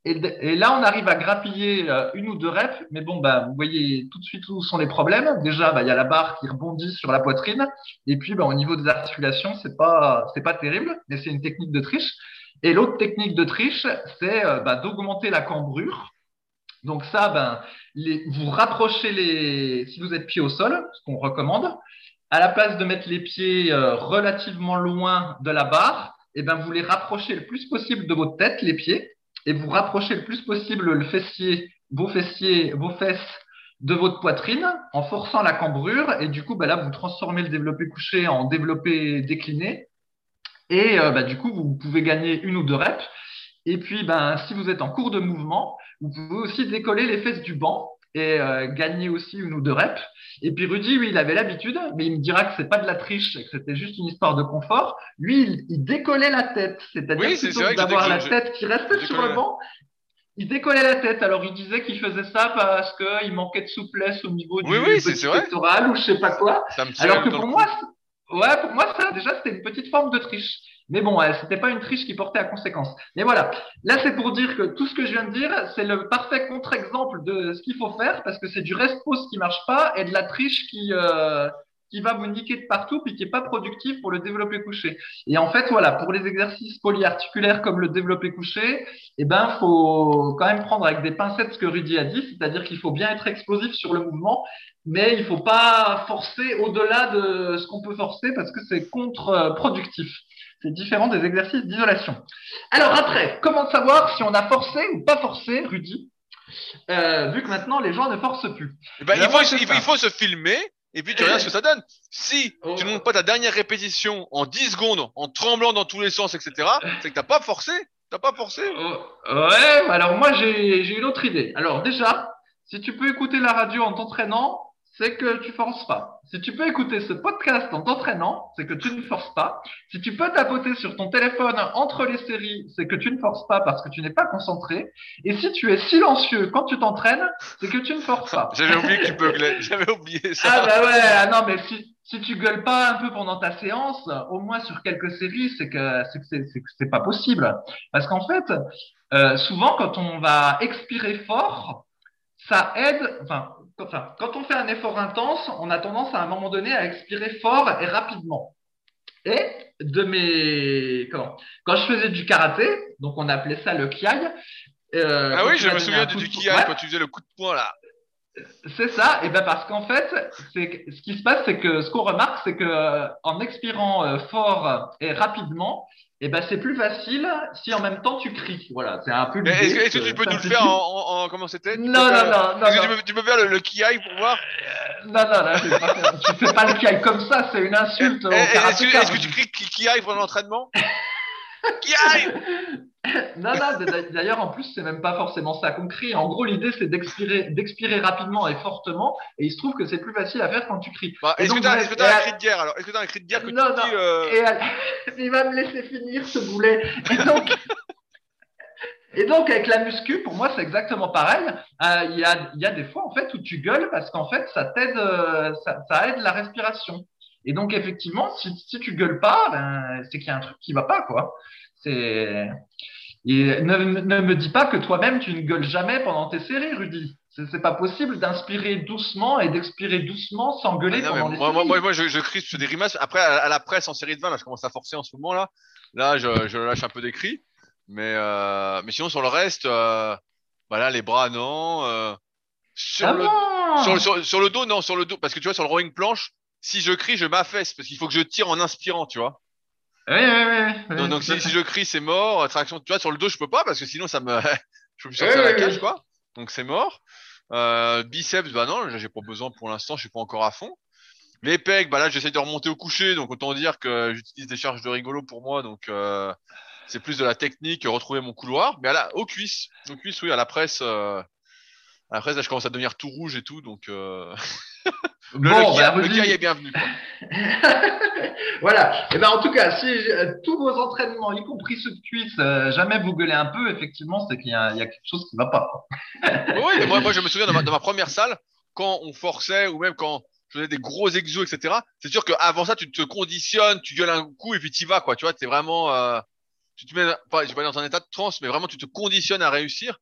Et, là, on arrive à grappiller euh, une ou deux reps, mais bon, bah, vous voyez tout de suite où sont les problèmes. Déjà, bah, il y a la barre qui rebondit sur la poitrine, et puis bah, au niveau des articulations, c'est pas pas terrible, mais c'est une technique de triche. Et l'autre technique de triche, c'est euh, d'augmenter la cambrure. Donc ça, ben, vous rapprochez les, si vous êtes pied au sol, ce qu'on recommande, à la place de mettre les pieds euh, relativement loin de la barre, et eh ben, vous les rapprochez le plus possible de votre tête, les pieds, et vous rapprochez le plus possible le fessier, vos fessiers, vos fesses de votre poitrine en forçant la cambrure. Et du coup, bah là, vous transformez le développé couché en développé décliné. Et euh, bah, du coup, vous pouvez gagner une ou deux reps. Et puis, ben, si vous êtes en cours de mouvement, vous pouvez aussi décoller les fesses du banc et euh, gagner aussi une ou deux reps. Et puis Rudy, oui, il avait l'habitude, mais il me dira que c'est pas de la triche, que c'était juste une histoire de confort. Lui, il, décollait la tête, c'est-à-dire oui, plutôt d'avoir la tête qui restait sur le banc, il décollait la tête. Alors il disait qu'il faisait ça parce qu'il manquait de souplesse au niveau du oui, pectoral ou je sais pas quoi. Alors que pour moi, ouais, pour moi ça déjà c'était une petite forme de triche. Mais bon, ce c'était pas une triche qui portait à conséquence. Mais voilà, là c'est pour dire que tout ce que je viens de dire, c'est le parfait contre-exemple de ce qu'il faut faire, parce que c'est du rest pause qui marche pas et de la triche qui euh, qui va vous niquer de partout puis qui est pas productif pour le développé couché. Et en fait, voilà, pour les exercices polyarticulaires comme le développé couché, eh ben faut quand même prendre avec des pincettes ce que Rudy a dit, c'est-à-dire qu'il faut bien être explosif sur le mouvement, mais il faut pas forcer au-delà de ce qu'on peut forcer parce que c'est contre-productif. C'est différent des exercices d'isolation. Alors après, comment savoir si on a forcé ou pas forcé, Rudy euh, vu que maintenant les gens ne forcent plus. Eh ben, il, faut, il, faut, se filmer et puis tu regardes ce que ça donne. Si tu ne montes pas ta dernière répétition en 10 secondes, en tremblant dans tous les sens, etc., c'est que tu n'as pas forcé. T'as pas forcé oh, Ouais, alors moi j'ai une autre idée. Alors déjà, si tu peux écouter la radio en t'entraînant, c'est que tu forces pas. Si tu peux écouter ce podcast en t'entraînant, c'est que tu ne forces pas. Si tu peux tapoter sur ton téléphone entre les séries, c'est que tu ne forces pas parce que tu n'es pas concentré. Et si tu es silencieux quand tu t'entraînes, c'est que tu ne forces pas. J'avais oublié que tu beuglais. J'avais oublié ça. Ah bah ouais, ah non mais si, si tu gueules pas un peu pendant ta séance, au moins sur quelques séries, c'est que c'est que c'est pas possible. Parce qu'en fait, euh, souvent quand on va expirer fort, ça aide. Enfin, quand on fait un effort intense, on a tendance à un moment donné à expirer fort et rapidement. Et de mes quand je faisais du karaté, donc on appelait ça le kiai. Euh, ah oui, je me souviens du, kiai quand tu faisais le coup de poing là. C'est ça, et ben parce qu'en fait, c'est ce qui se passe, c'est que ce qu'on remarque, c'est que en expirant euh, fort et rapidement, et ben c'est plus facile si en même temps tu cries. Voilà, c'est un peu. Est-ce que, tu peux nous le faire en, en, comment c'était? Non, non, non, non. Est-ce que tu peux, faire le, le kiai pour voir? Euh, Non, non, non, pas, tu fais pas le kiai comme ça, c'est une insulte. Est-ce que, que, tu cries kiai pendant l'entraînement? Kiai non, non, d'ailleurs, en plus, c'est même pas forcément ça qu'on crie. En gros, l'idée, c'est d'expirer, d'expirer rapidement et fortement. Et il se trouve que c'est plus facile à faire quand tu cries. Bah, est-ce que tu as, un cri de guerre alors? Est-ce que tu as un cri de guerre que non, tu non. Euh... Et il va me laisser finir ce boulet. Et donc, et donc avec la muscu, pour moi, c'est exactement pareil. Euh, il y, a, y, a, des fois, en fait, où tu gueules parce qu'en fait, ça t'aide, euh, ça, ça, aide la respiration. Et donc, effectivement, si, si tu gueules pas, ben, c'est qu'il y a un truc qui va pas, quoi. C'est et ne, ne, me dis pas que toi-même tu ne gueules jamais pendant tes séries, Rudy. C'est pas possible d'inspirer doucement et d'expirer doucement sans gueuler ah pendant les moi, séries. Moi, moi, je, je crie sur des rimasses. Après, à, la presse en série de 20, là, je commence à forcer en ce moment là. Là, je, je lâche un peu des cris. Mais, euh, mais sinon, sur le reste, euh, voilà, les bras, non. Euh, sur, ah le, bon sur, sur, sur, le dos, non, sur le dos. Parce que tu vois, sur le rowing planche, si je crie, je m'affaisse. Parce qu'il faut que je tire en inspirant, tu vois. Oui, oui, oui. Donc, donc si, si, je crie, c'est mort. Traction, tu vois, sur le dos, je peux pas parce que sinon, ça me, je peux plus sortir la cage, quoi. Donc, c'est mort. Euh, biceps, bah non, j'ai pas besoin pour l'instant, je suis pas encore à fond. Les pecs, bah là, j'essaie de remonter au coucher, donc autant dire que j'utilise des charges de rigolo pour moi, donc euh, c'est plus de la technique, retrouver mon couloir. Mais à la, aux cuisses, aux cuisses, oui, à la presse, euh, Après, là, je commence à devenir tout rouge et tout, donc euh... le, Bon, le, bah, le est bienvenu. quoi. voilà. Et ben en tout cas, si euh, tous vos entraînements, y compris ceux de cuisse, euh, jamais vous gueulez un peu, effectivement, c'est qu'il y, a il y a quelque chose qui va pas. Oui, moi, moi, je me souviens de ma, de ma première salle, quand on forçait ou même quand je faisais des gros exos, etc. C'est sûr qu'avant ça, tu te conditionnes, tu gueules un coup et puis tu y vas, quoi. Tu vois, t'es vraiment, tu te mets, je vais pas dire dans un état de transe, mais vraiment, tu te conditionnes à réussir.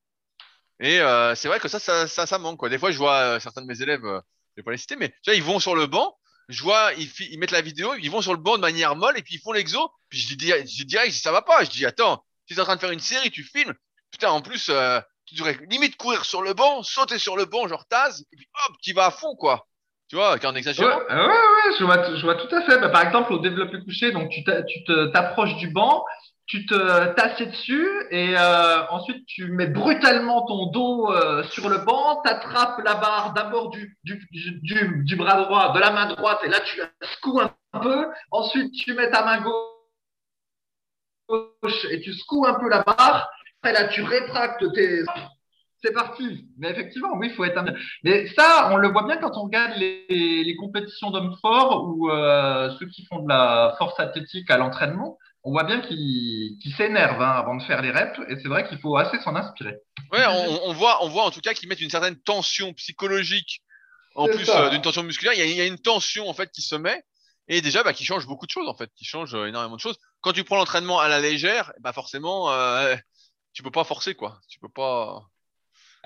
Et euh, c'est vrai que ça, ça, ça, ça manque, quoi. Des fois, je vois euh, certains de mes élèves, euh, je vais pas les citer, mais tu vois, ils vont sur le banc. Je vois, ils, ils mettent la vidéo, ils vont sur le banc de manière molle et puis ils font l'exo. Puis je dis, je dis direct, ça va pas. Je dis, attends, tu es en train de faire une série, tu filmes. Putain, en plus, euh, tu devrais limite courir sur le banc, sauter sur le banc, genre tase, et puis hop, tu vas à fond, quoi. Tu vois, quand on Ouais, ouais, ouais, je vois, je vois tout à fait. Bah, par exemple, au développé couché, donc tu t'approches du banc, tu te t'assieds dessus et euh, ensuite tu mets brutalement ton dos euh, sur le banc, t'attrapes la barre d'abord du, bras droit, de la main droite et là tu la secoues un peu. Ensuite tu mets ta main gauche et tu secoues un peu la barre. Après là tu rétractes tes c'est parti. Mais effectivement, oui, il faut être un. Mais ça, on le voit bien quand on regarde les, les compétitions d'hommes forts ou euh, ceux qui font de la force athlétique à l'entraînement. On voit bien qu'ils qu'ils s'énervent hein, avant de faire les reps. Et c'est vrai qu'il faut assez s'en inspirer. Ouais, on, on voit, on voit en tout cas qu'ils mettent une certaine tension psychologique en plus euh, d'une tension musculaire. Il y, a, il y a une tension en fait qui se met et déjà bah, qui change beaucoup de choses en fait, qui change euh, énormément de choses. Quand tu prends l'entraînement à la légère, bah forcément, euh, tu peux pas forcer quoi. Tu peux pas.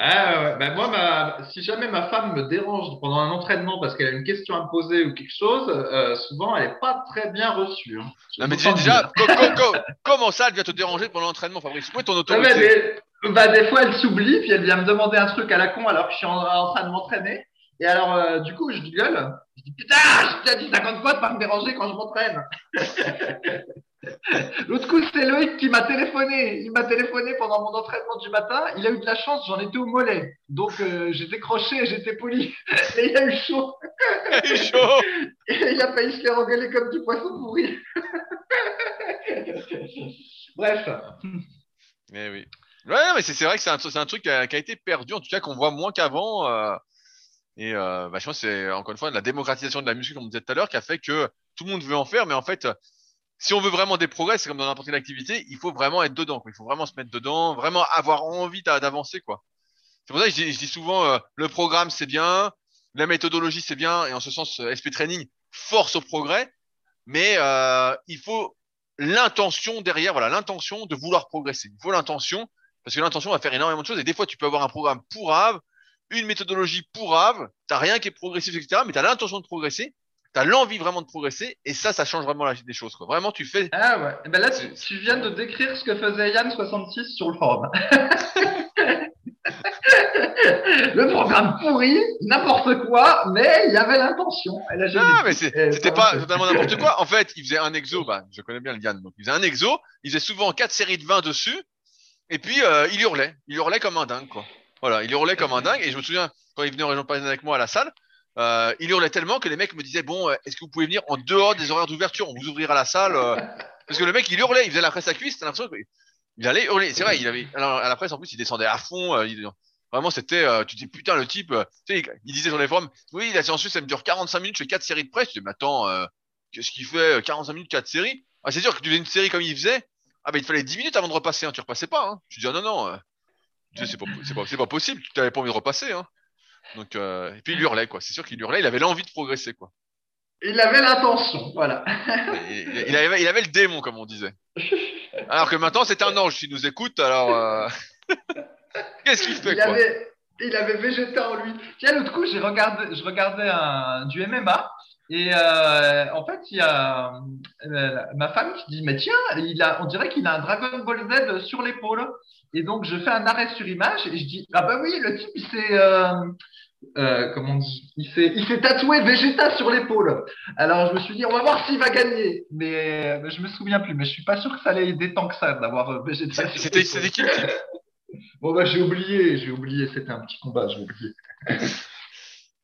Ah, ouais. ben moi, ma... si jamais ma femme me dérange pendant un entraînement parce qu'elle a une question à me poser ou quelque chose, euh, souvent elle est pas très bien reçue. hein. Je Non, mais déjà, co- co- co- comment ça, elle vient te déranger pendant l'entraînement, Fabrice? Où est ton Ouais, autorité? mais des, bah, des fois, elle s'oublie, puis elle vient me demander un truc à la con alors que je suis en, en train de m'entraîner. Et alors, euh, du coup, je gueule. Je dis Putain, j'ai déjà dit 50 fois de pas me déranger quand je m'entraîne. L'autre coup, c'est Loïc qui m'a téléphoné. Il m'a téléphoné pendant mon entraînement du matin. Il a eu de la chance, j'en étais au mollet. Donc, euh, j'étais croché j'étais poli. Et il a eu chaud. Il est chaud. Et il a failli se faire engueuler comme du poisson pourri. Bref. Mais oui. Ouais, mais c'est vrai que c'est un, truc qui a, qui a été perdu, en tout cas qu'on voit moins qu'avant. euh, et euh, bah, je pense que c'est encore une fois la démocratisation de la muscu, comme on disait tout à l'heure, qui a fait que tout le monde veut en faire. Mais en fait, si on veut vraiment des progrès, c'est comme dans n'importe quelle activité, il faut vraiment être dedans. Il faut vraiment se mettre dedans, vraiment avoir envie d'a- d'avancer. quoi. C'est pour ça que je dis, souvent, euh, le programme c'est bien, la méthodologie c'est bien, et en ce sens, euh, SP Training force au progrès, mais euh, il faut l'intention derrière, voilà, l'intention de vouloir progresser. Il faut l'intention, parce que l'intention va faire énormément de choses, et des fois tu peux avoir un programme pourrave, une méthodologie pourrave, t'as rien qui est progressif, etc., mais t'as l'intention de progresser, l'envie vraiment de progresser, et ça, ça change vraiment la, des choses. Quoi. Vraiment, tu fais. Ah ouais. Eh ben là, tu, viens de décrire ce que faisait Yann66 sur le forum. le programme pourri, n'importe quoi, mais il y avait l'intention. Jamais Ah, mais Eh, c'était pas totalement n'importe quoi. En fait, il faisait un exo, bah, je connais bien le Yann, donc il faisait un exo, il faisait souvent quatre séries de 20 dessus, et puis euh, il hurlait. Il hurlait comme un dingue, quoi. Voilà, il hurlait comme un dingue, et je me souviens, quand il venait en région parisienne avec moi à la salle, euh, il hurlait tellement que les mecs me disaient, bon, euh, est-ce que vous pouvez venir en dehors des horaires d'ouverture, on vous ouvrira la salle, euh, parce que le mec, il hurlait, il faisait la presse à cuisse, t'as l'impression qu'il allait hurler. C'est vrai, il avait, alors, à la presse, en plus, il descendait à fond, Vraiment, c'était, tu dis, putain, le type, tu sais, il disait sur les forums, oui, la séance suisse, ça me dure 45 minutes, je fais 4 séries de presse. Tu dis, mais attends, qu'est-ce qu'il fait, euh, 45 minutes, 4 séries? Ah, c'est sûr que tu faisais une série comme il faisait. Ah, ben, il te fallait 10 minutes avant de repasser, hein, tu repassais pas, hein. Tu dis, ah, non, non, c'est pas, possible, tu t'avais pas envie de repasser, hein. Donc, euh, et puis il hurlait, quoi. C'est sûr qu'il hurlait, il avait l'envie de progresser, quoi. Il avait l'intention, voilà. Il, il avait, il avait le démon, comme on disait. Alors que maintenant, c'est un ange qui nous écoute, alors, euh, qu'est-ce qu'il fait, Il quoi? avait, il avait Vegeta en lui. Tiens, l'autre coup, j'ai regardé, je regardais un, du MMA. Et euh, en fait, il y a euh, ma femme qui dit, mais tiens, il a, on dirait qu'il a un Dragon Ball Z sur l'épaule. Et donc, je fais un arrêt sur image et je dis, ah bah oui, le type, il s'est, euh, euh, comment on dit, il s'est, il s'est tatoué Vegeta sur l'épaule. Alors, je me suis dit, on va voir s'il va gagner. Mais, je me souviens plus. Mais je suis pas sûr que ça allait aider tant que ça d'avoir euh, Vegeta. sur C'était, l'épaule. c'était qui le type? Bon, bah, j'ai oublié, j'ai oublié. C'était un petit combat, j'ai oublié.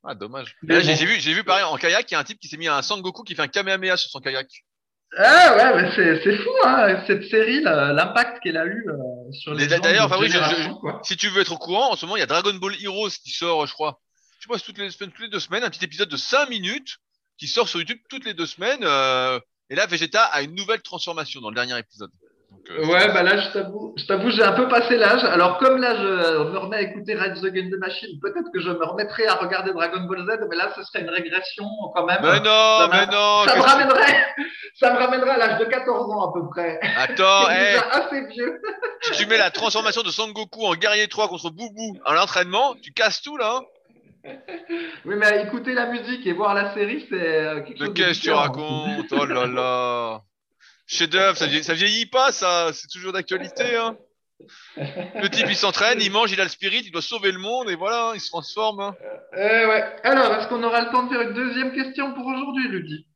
Ah, dommage. J'ai bon. j'ai vu, j'ai vu pareil en kayak, il y a un type qui s'est mis un Sangoku qui fait un Kamehameha sur son kayak. Ah ouais, mais c'est, c'est fou, hein, cette série, l'impact qu'elle a eu euh, sur les gens D'ailleurs, je- je- génération, quoi. si tu veux être au courant, en ce moment, il y a Dragon Ball Heroes qui sort, je crois. Je sais pas, c'est toutes les semaines, toutes les deux semaines, un petit épisode de 5 minutes qui sort sur YouTube toutes les deux semaines. euh, et là, Vegeta a une nouvelle transformation dans le dernier épisode. Euh, Ouais, bah là, je t'avoue, j'ai un peu passé l'âge. Alors, comme là, je me remets à écouter Rise Against the Machine, peut-être que je me remettrai à regarder Dragon Ball Z, mais là, ce serait une régression quand même. Mais non, ça mais m'a- non. Ça me ramènerait, ça me ramènerait à l'âge de 14 ans à peu près. Attends, hey, assez vieux. si tu mets la transformation de Sangoku en guerrier 3 contre Boubou à l'entraînement, tu casses tout là. Hein Oui, mais écouter la musique et voir la série, c'est euh, quelque Mais chose de qu'est-ce que tu racontes? Oh là là. Chef d'œuvre, ça, vieillit- ça vieillit pas, ça. C'est toujours d'actualité. Hein. Le type, il s'entraîne, il mange, il a le spirit, il doit sauver le monde et voilà, il se transforme. hein. Euh, ouais. Alors, est-ce qu'on aura le temps de faire une deuxième question pour aujourd'hui, Rudy?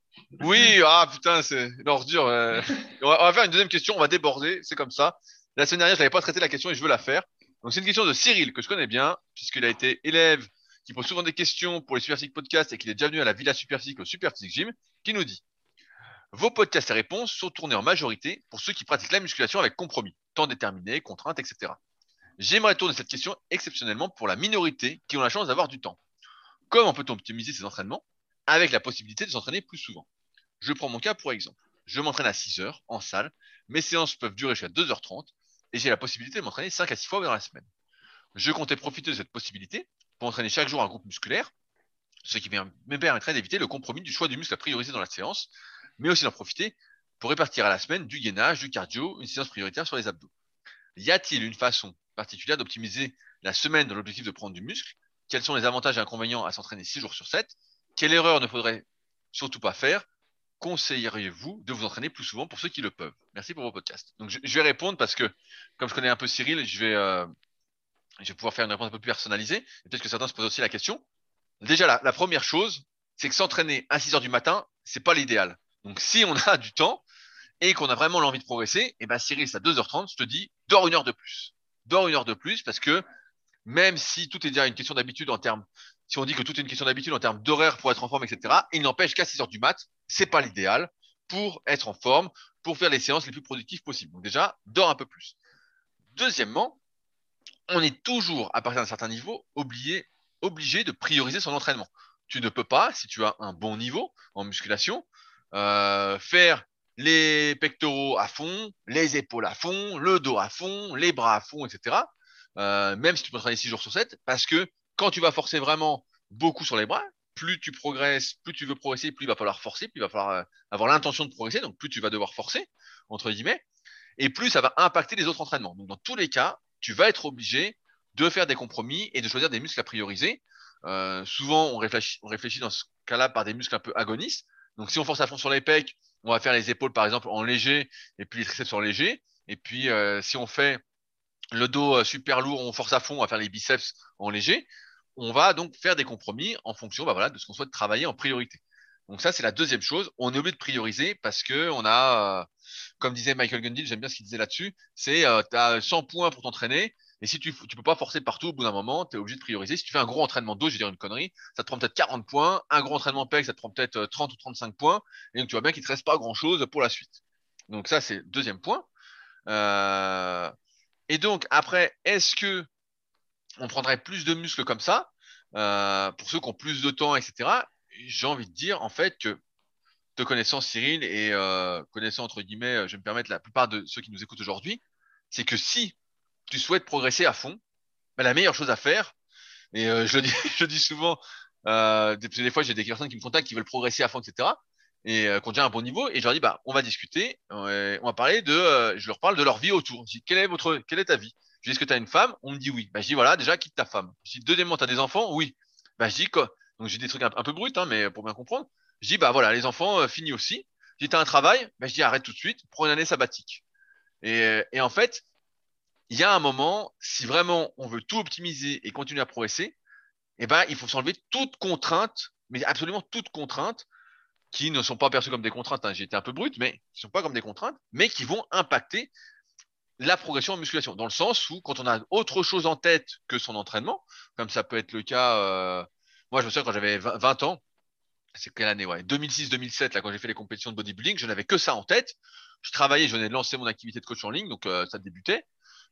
Oui, ah putain, c'est une ordure. euh. On, va, on va faire une deuxième question, on va déborder, c'est comme ça. La semaine dernière, je n'avais pas traité la question et je veux la faire. Donc c'est une question de Cyril que je connais bien, puisqu'il a été élève, qui pose souvent des questions pour les Superphysique Podcast et qu'il est déjà venu à la Villa Superphysique au Superphysique Gym, qui nous dit Vos podcasts et réponses sont tournés en majorité pour ceux qui pratiquent la musculation avec compromis, temps déterminé, contraintes, etc. J'aimerais tourner cette question exceptionnellement pour la minorité qui ont la chance d'avoir du temps. Comment peut-on optimiser ces entraînements avec la possibilité de s'entraîner plus souvent? Je prends mon cas pour exemple. Je m'entraîne à 6 heures en salle, mes séances peuvent durer jusqu'à 2h30 et j'ai la possibilité de m'entraîner 5 à 6 fois dans la semaine. Je comptais profiter de cette possibilité pour entraîner chaque jour un groupe musculaire, ce qui me permettrait d'éviter le compromis du choix du muscle à prioriser dans la séance, mais aussi d'en profiter pour répartir à la semaine du gainage, du cardio, une séance prioritaire sur les abdos. Y a-t-il une façon particulière d'optimiser la semaine dans l'objectif de prendre du muscle? Quels sont les avantages et inconvénients à s'entraîner 6 jours sur 7 Quelle erreur ne faudrait surtout pas faire? Conseilleriez-vous de vous entraîner plus souvent pour ceux qui le peuvent? Merci pour vos podcasts. Donc je, vais répondre parce que comme je connais un peu Cyril, je vais, euh, je vais pouvoir faire une réponse un peu plus personnalisée. Peut-être que certains se posent aussi la question. Déjà, la, la première chose, c'est que s'entraîner à 6 heures du matin, c'est pas l'idéal. Donc si on a du temps et qu'on a vraiment l'envie de progresser, et ben Cyril, à 2h30, je te dis, dors une heure de plus. Dors une heure de plus parce que même si tout est déjà une question d'habitude en termes, si on dit que tout est une question d'habitude en termes d'horaire pour être en forme, etc., il n'empêche qu'à 6 heures du mat, c'est pas l'idéal pour être en forme, pour faire les séances les plus productives possibles. Donc déjà, dors un peu plus. Deuxièmement, on est toujours, à partir d'un certain niveau, obligé de prioriser son entraînement. Tu ne peux pas, si tu as un bon niveau en musculation, euh, faire les pectoraux à fond, les épaules à fond, le dos à fond, les bras à fond, etc. Euh, même si tu peux travailler 6 jours sur 7, parce que quand tu vas forcer vraiment beaucoup sur les bras, plus tu progresses, plus tu veux progresser, plus il va falloir forcer, plus il va falloir euh, avoir l'intention de progresser, donc plus tu vas devoir forcer, entre guillemets, et plus ça va impacter les autres entraînements. Donc dans tous les cas, tu vas être obligé de faire des compromis et de choisir des muscles à prioriser. Souvent, on réfléchit, on réfléchit dans ce cas-là par des muscles un peu agonistes. Donc si on force à fond sur les pecs, on va faire les épaules par exemple en léger et puis les triceps en léger. Et puis euh, si on fait le dos euh, super lourd, on force à fond, on va faire les biceps en léger. On va donc faire des compromis en fonction bah, de ce qu'on souhaite travailler en priorité. Donc ça, c'est la deuxième chose. On est obligé de prioriser parce que on a, euh, comme disait Michael Gundil, j'aime bien ce qu'il disait là-dessus, c'est tu as 100 points pour t'entraîner. Et si tu tu peux pas forcer partout au bout d'un moment, tu es obligé de prioriser. Si tu fais un gros entraînement dos, je vais dire une connerie, ça te prend peut-être 40 points. Un gros entraînement pec, ça te prend peut-être 30 ou 35 points. Et donc tu vois bien qu'il te reste pas grand-chose pour la suite. Donc ça, c'est deuxième point. Euh, et donc après, est-ce que on prendrait plus de muscles comme ça euh, pour ceux qui ont plus de temps, etc. J'ai envie de dire en fait que te connaissant Cyril et euh, connaissant entre guillemets, je vais me permettre la plupart de ceux qui nous écoutent aujourd'hui, c'est que si tu souhaites progresser à fond, bah, la meilleure chose à faire, et euh, je le dis, souvent, euh, des, fois j'ai des personnes qui me contactent qui veulent progresser à fond, etc. Et euh, qui ont un bon niveau, et je leur dis bah on va discuter, on va parler de, euh, je leur parle de leur vie autour. Je dis quelle est votre, quelle est ta vie? Je dis est-ce que tu as une femme? On me dit oui. Bah je dis voilà déjà quitte ta femme. Je dis deuxièmement t'as des enfants? Oui. Bah je dis quoi? Donc j'ai des trucs un, peu bruts, hein, mais pour bien comprendre. Je dis bah voilà les enfants euh, fini aussi. Je dis t'as un travail? Bah je dis arrête tout de suite, prends une année sabbatique. Et en fait il y a un moment, si vraiment on veut tout optimiser et continuer à progresser, eh ben, il faut s'enlever toute contrainte, mais absolument toute contrainte, qui ne sont pas perçues comme des contraintes. Hein. J'ai été un peu brut, mais qui ne sont pas comme des contraintes, mais qui vont impacter la progression en musculation. Dans le sens où, quand on a autre chose en tête que son entraînement, comme ça peut être le cas, euh... moi je me souviens quand j'avais 20 ans, c'est quelle année ouais 2006-2007 là quand j'ai fait les compétitions de bodybuilding je n'avais que ça en tête je travaillais je venais de lancer mon activité de coach en ligne donc euh, ça débutait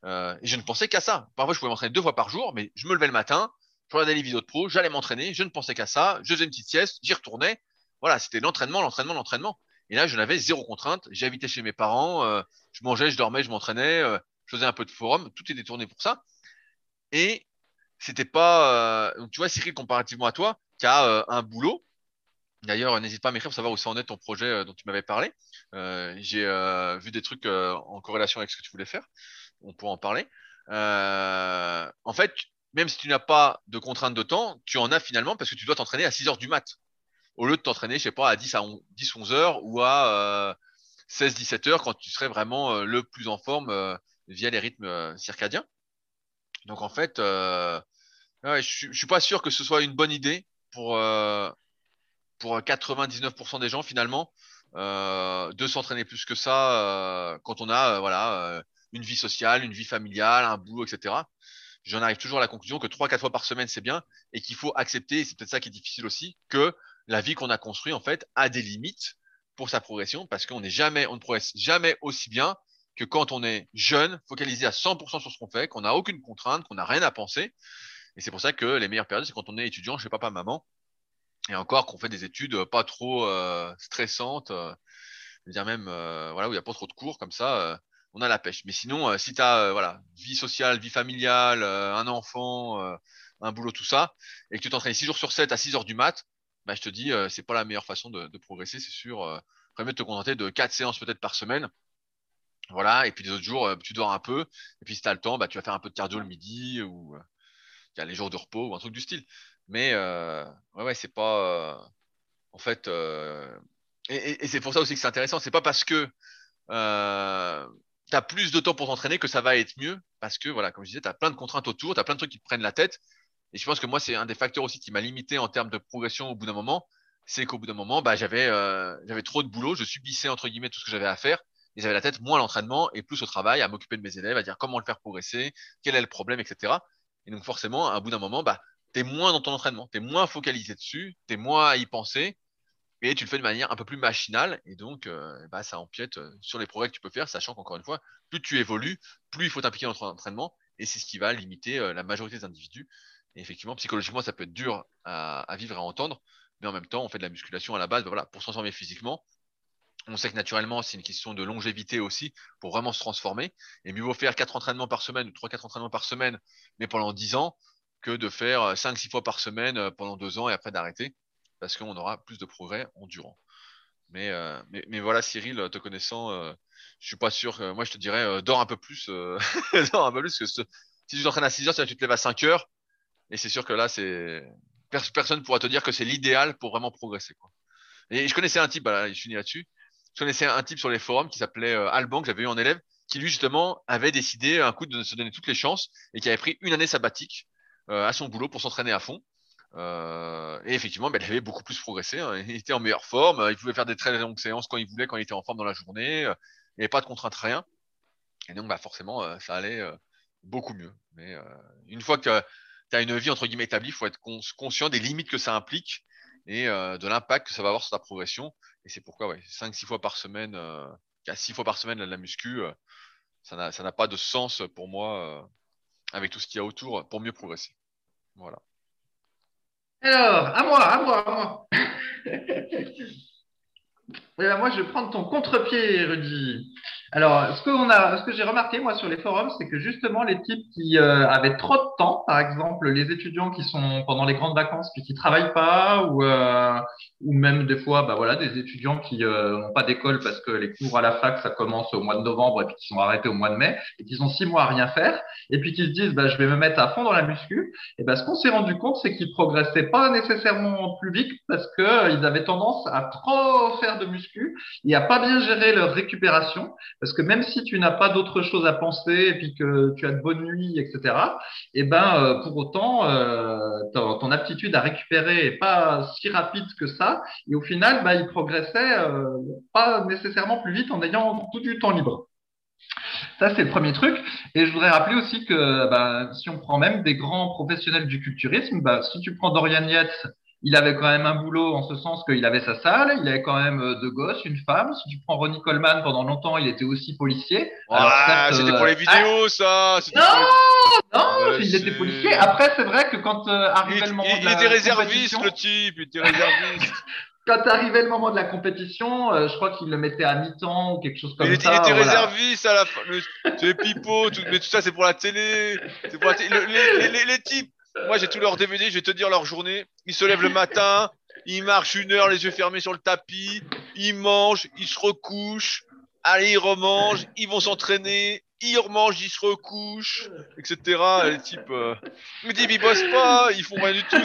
euh, et je ne pensais qu'à ça. Parfois je pouvais m'entraîner deux fois par jour mais je me levais le matin je regardais les vidéos de pro j'allais m'entraîner je ne pensais qu'à ça je faisais une petite sieste j'y retournais. Voilà c'était l'entraînement l'entraînement l'entraînement. Et là je n'avais zéro contrainte. J'habitais chez mes parents euh, je mangeais je dormais je m'entraînais euh, je faisais un peu de forum. Tout était tourné pour ça. Et c'était pas donc tu vois Cyril comparativement à toi qui a un boulot. D'ailleurs, n'hésite pas à m'écrire pour savoir où ça en est ton projet dont tu m'avais parlé. J'ai vu des trucs en corrélation avec ce que tu voulais faire. On pourra en parler. en fait, même si tu n'as pas de contrainte de temps, tu en as finalement parce que tu dois t'entraîner à 6 heures du mat. Au lieu de t'entraîner, je sais pas, à 10 à 10, 11 heures ou à 16, 17 heures quand tu serais vraiment le plus en forme via les rythmes circadiens. Donc en fait, je, ne suis pas sûr que ce soit une bonne idée pour pour 99% des gens finalement euh, de s'entraîner plus que ça euh, quand on a euh, voilà une vie sociale, une vie familiale, un boulot, etc. J'en arrive toujours à la conclusion que trois quatre fois par semaine c'est bien et qu'il faut accepter, et c'est peut-être ça qui est difficile aussi, que la vie qu'on a construite en fait a des limites pour sa progression parce qu'on n'est jamais, on ne progresse jamais aussi bien que quand on est jeune, focalisé à 100% sur ce qu'on fait, qu'on n'a aucune contrainte, qu'on n'a rien à penser. Et c'est pour ça que les meilleures périodes, c'est quand on est étudiant chez papa, maman, et encore qu'on fait des études euh, pas trop euh, stressantes, euh, je veux dire même voilà où il n'y a pas trop de cours comme ça, on a la pêche. Mais sinon, si tu as voilà vie sociale, vie familiale, un enfant, un boulot, tout ça, et que tu t'entraînes 6 jours sur 7 à 6 heures du mat, bah, je te dis, c'est pas la meilleure façon de, progresser, c'est sûr. Euh, mieux de te contenter de 4 séances peut-être par semaine. Voilà, et puis les autres jours, tu dors un peu, et puis si tu as le temps, bah, tu vas faire un peu de cardio le midi, ou y les jours de repos, ou un truc du style. Mais euh, ouais, ouais, c'est pas. Euh, en fait. Euh, et, et c'est pour ça aussi que c'est intéressant. C'est pas parce que euh, tu as plus de temps pour t'entraîner que ça va être mieux. Parce que, voilà, comme je disais, tu as plein de contraintes autour, tu as plein de trucs qui te prennent la tête. Et je pense que moi, c'est un des facteurs aussi qui m'a limité en termes de progression au bout d'un moment. C'est qu'au bout d'un moment, bah, j'avais euh, j'avais trop de boulot, je subissais entre guillemets tout ce que j'avais à faire. Et j'avais la tête moins à l'entraînement et plus au travail, à m'occuper de mes élèves, à dire comment le faire progresser, quel est le problème, etc. Et donc forcément, à bout d'un moment, bah, tu es moins dans ton entraînement, tu es moins focalisé dessus, tu es moins à y penser, et tu le fais de manière un peu plus machinale, et donc euh, bah, ça empiète euh, sur les progrès que tu peux faire, sachant qu'encore une fois, plus tu évolues, plus il faut t'impliquer dans ton entraînement, et c'est ce qui va limiter euh, la majorité des individus. Et effectivement, psychologiquement, ça peut être dur à, vivre et à entendre, mais en même temps, on fait de la musculation à la base bah, voilà, pour se transformer physiquement. On sait que naturellement, c'est une question de longévité aussi pour vraiment se transformer. Et mieux vaut faire 4 entraînements par semaine ou 3-4 entraînements par semaine, mais pendant 10 ans, que de faire 5-6 euh, fois par semaine pendant deux ans et après d'arrêter, parce qu'on aura plus de progrès en durant. Mais, euh, mais, mais, voilà, Cyril, te connaissant, je suis pas sûr. moi, je te dirais, dors un peu plus. dors un peu plus que si tu t'entraînes à 6 heures, tu te lèves à 5 heures. Et c'est sûr que là, c'est personne pourra te dire que c'est l'idéal pour vraiment progresser. Et je connaissais un type, je suis là-dessus. Je connaissais un type sur les forums qui s'appelait Alban, que j'avais eu en élève, qui lui justement avait décidé un coup de se donner toutes les chances et qui avait pris une année sabbatique euh, à son boulot pour s'entraîner à fond. Euh, et effectivement, ben, il avait beaucoup plus progressé. Hein. Il était en meilleure forme. Il pouvait faire des très longues séances quand il voulait, quand il était en forme dans la journée. Il n'y avait pas de contrainte, rien. Et donc, bah, forcément, euh, ça allait beaucoup mieux. Mais une fois que tu as une vie entre guillemets établie, il faut être conscient des limites que ça implique et de l'impact que ça va avoir sur ta progression. Et c'est pourquoi, ouais, 5-6 fois par semaine, euh, 6 fois par semaine la muscu, ça n'a pas de sens pour moi avec tout ce qu'il y a autour pour mieux progresser. Voilà. Alors, à moi, à moi, à moi. Ben, moi, je vais prendre ton contre-pied, Rudy. Alors, ce que, on a, ce que j'ai remarqué, moi, sur les forums, c'est que justement, les types qui euh, avaient trop de temps, par exemple, les étudiants qui sont pendant les grandes vacances puis qui travaillent pas, ou, euh, ou même des fois, bah voilà, des étudiants qui euh, n'ont pas d'école parce que les cours à la fac, ça commence au mois de novembre et puis qui sont arrêtés au mois de mai, et qui ont six mois à rien faire, et puis qui se disent, bah, je vais me mettre à fond dans la muscu, et ben, ce qu'on s'est rendu compte, c'est qu'ils progressaient pas nécessairement plus vite parce que ils avaient tendance à trop faire de muscu et à pas bien gérer leur récupération. Parce que même si tu n'as pas d'autre chose à penser et puis que tu as de bonnes nuits, etc., et eh ben, euh, pour autant, euh, ton, aptitude à récupérer est pas si rapide que ça. Et au final, bah, il progressait euh, pas nécessairement plus vite en ayant tout du temps libre. Ça, c'est le premier truc. Et je voudrais rappeler aussi que bah, si on prend même des grands professionnels du culturisme, bah, si tu prends Dorian Yates il avait quand même un boulot en ce sens qu'il avait sa salle, il avait quand même euh, deux gosses, une femme. Si tu prends Ronnie Coleman, pendant longtemps, il était aussi policier. Ah, c'était pour les vidéos, ça. Non, non, ouais, il était policier. Après, c'est vrai que quand euh, arrivait il, le moment il, de la il était réserviste, le type. Il était réserviste. quand arrivait le moment de la compétition, euh, je crois qu'il le mettait à mi-temps ou quelque chose comme ça. Il était voilà. réserviste à la fin. Le, les pipeaux, tout, mais tout ça, c'est pour la télé. Pour la télé. Le, les, les, les, les, types, moi, j'ai tous leurs DVD, je vais te dire leur journée. Ils se lèvent le matin, ils marchent une heure, les yeux fermés sur le tapis, ils mangent, ils se recouchent. Allez, ils remangent, ils vont s'entraîner, ils remangent, ils se recouchent, etc. Les types, euh... les types, ils bossent pas, ils font rien du tout.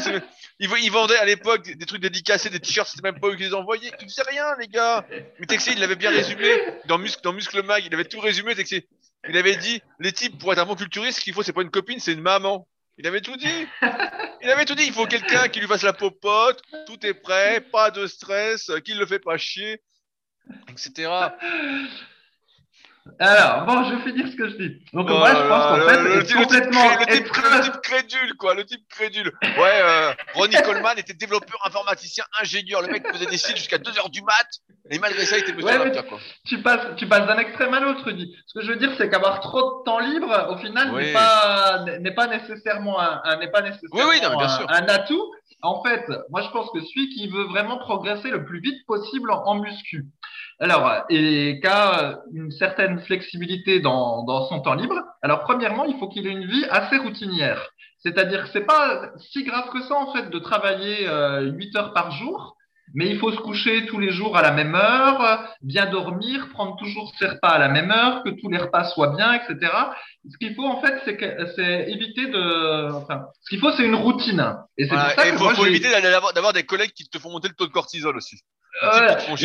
Ils, ils, vendaient à l'époque des, trucs dédicacés, des t-shirts, c'était même pas eux qui les envoyaient. Ils faisaient rien, les gars. Mais Texé, il l'avait bien résumé dans Muscle, Mag, il avait tout résumé. Texé, il avait dit, les types, pour être un bon culturiste, ce qu'il faut, c'est pas une copine, c'est une maman. Il avait tout dit. Il avait tout dit. Il faut quelqu'un qui lui fasse la popote. Tout est prêt, pas de stress, qui le fait pas chier, etc. Alors, bon, je vais finir ce que je dis. Donc, oh moi, je pense qu'en fait, le, type, complètement le, type, être... le, type, crédule, quoi. Le type crédule. Ouais, euh, Ronnie Coleman était développeur, informaticien, ingénieur. Le mec faisait des sites jusqu'à 2 heures du mat. Et malgré ça, il était monsieur ouais, quoi. Tu passes, tu passes d'un extrême à l'autre, Rudy. Ce que je veux dire, c'est qu'avoir trop de temps libre, au final, oui. n'est pas, pas nécessairement un, pas nécessairement oui, oui, non, bien sûr. un, un atout. En fait, moi, je pense que celui qui veut vraiment progresser le plus vite possible en, en muscu, alors, et qu'a une certaine flexibilité dans, dans, son temps libre. Alors, premièrement, il faut qu'il ait une vie assez routinière. C'est-à-dire que c'est pas si grave que ça, en fait, de travailler euh, 8 heures par jour, mais il faut se coucher tous les jours à la même heure, bien dormir, prendre toujours ses repas à la même heure, que tous les repas soient bien, etc. Ce qu'il faut, en fait, c'est, que, c'est éviter de, enfin, ce qu'il faut, c'est une routine. Et c'est voilà, pour ça que faut, moi, faut éviter d'avoir des collègues qui te font monter le taux de cortisol aussi. En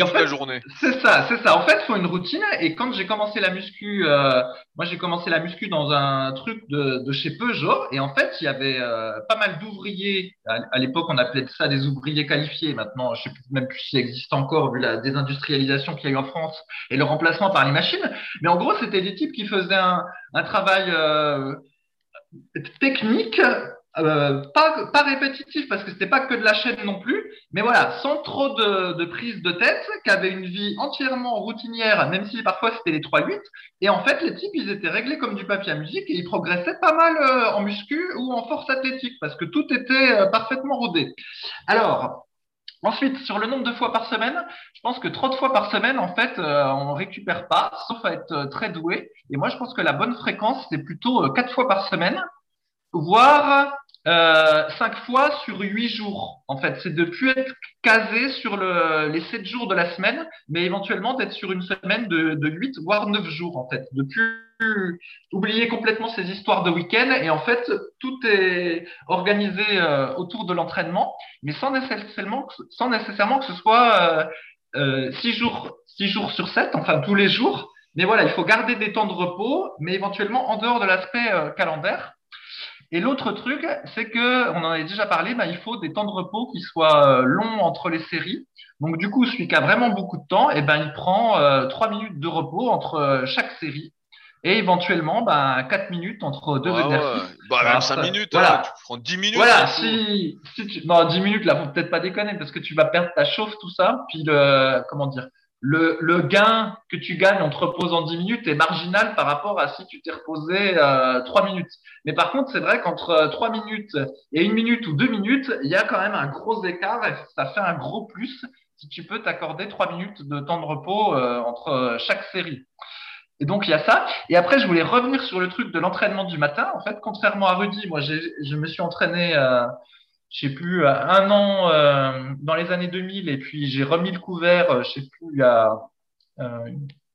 fait, la journée. C'est ça, c'est ça. En fait, il faut une routine. Et quand j'ai commencé la muscu, euh, moi j'ai commencé la muscu dans un truc de, de chez Peugeot. Et en fait, il y avait euh, pas mal d'ouvriers. À, à, l'époque, on appelait ça des ouvriers qualifiés. Maintenant, je sais même plus s'il existe encore vu la désindustrialisation qu'il y a eu en France et le remplacement par les machines. Mais en gros, c'était des types qui faisaient un, un travail euh, technique euh, pas, répétitif parce que c'était pas que de la chaîne non plus, mais voilà, sans trop de, de prise de tête, qui avait une vie entièrement routinière, même si parfois c'était les 3-8. Et en fait, les types, ils étaient réglés comme du papier à musique et ils progressaient pas mal euh, en muscu ou en force athlétique parce que tout était euh, parfaitement rodé. Alors, Ensuite, sur le nombre de fois par semaine, je pense que trop fois par semaine, en fait, euh, on récupère pas, sauf à être très doué. Et moi, je pense que la bonne fréquence, c'est plutôt euh, quatre fois par semaine, voire euh, cinq fois sur huit jours. En fait, c'est de plus être casé sur le, les sept jours de la semaine, mais éventuellement d'être sur une semaine de, de 8 voire neuf jours en fait. De plus oublier complètement ces histoires de week-end et en fait tout est organisé euh, autour de l'entraînement, mais sans nécessairement sans nécessairement que ce soit euh, euh, six jours six jours sur sept, enfin tous les jours. Mais voilà, il faut garder des temps de repos, mais éventuellement en dehors de l'aspect euh, calendaire. Et l'autre truc, c'est que, on en avait déjà parlé, bah, il faut des temps de repos qui soient longs entre les séries. Donc, du coup, celui qui a vraiment beaucoup de temps, eh ben, il prend euh, 3 minutes de repos entre chaque série. Et éventuellement, bah, 4 minutes entre deux ouais, exercices. Ouais. Bah, même 5 minutes, voilà. hein, tu prends 10 minutes. Voilà, si, si tu, non, 10 minutes, là, faut peut-être pas déconner, parce que tu vas perdre ta chauffe, tout ça. Puis le, comment dire, le, le, gain que tu gagnes en te reposant 10 minutes est marginal par rapport à si tu t'es reposé euh, 3 minutes. Mais par contre, c'est vrai qu'entre 3 minutes et 1 minute ou 2 minutes, il y a quand même un gros écart et ça fait un gros plus si tu peux t'accorder 3 minutes de temps de repos euh, entre chaque série. Et donc, il y a ça. Et après, je voulais revenir sur le truc de l'entraînement du matin. En fait, contrairement à Rudy, moi, je me suis entraîné euh, je sais plus, un an euh, dans les années 2000 et puis j'ai remis le couvert, euh, je sais plus, il y a euh,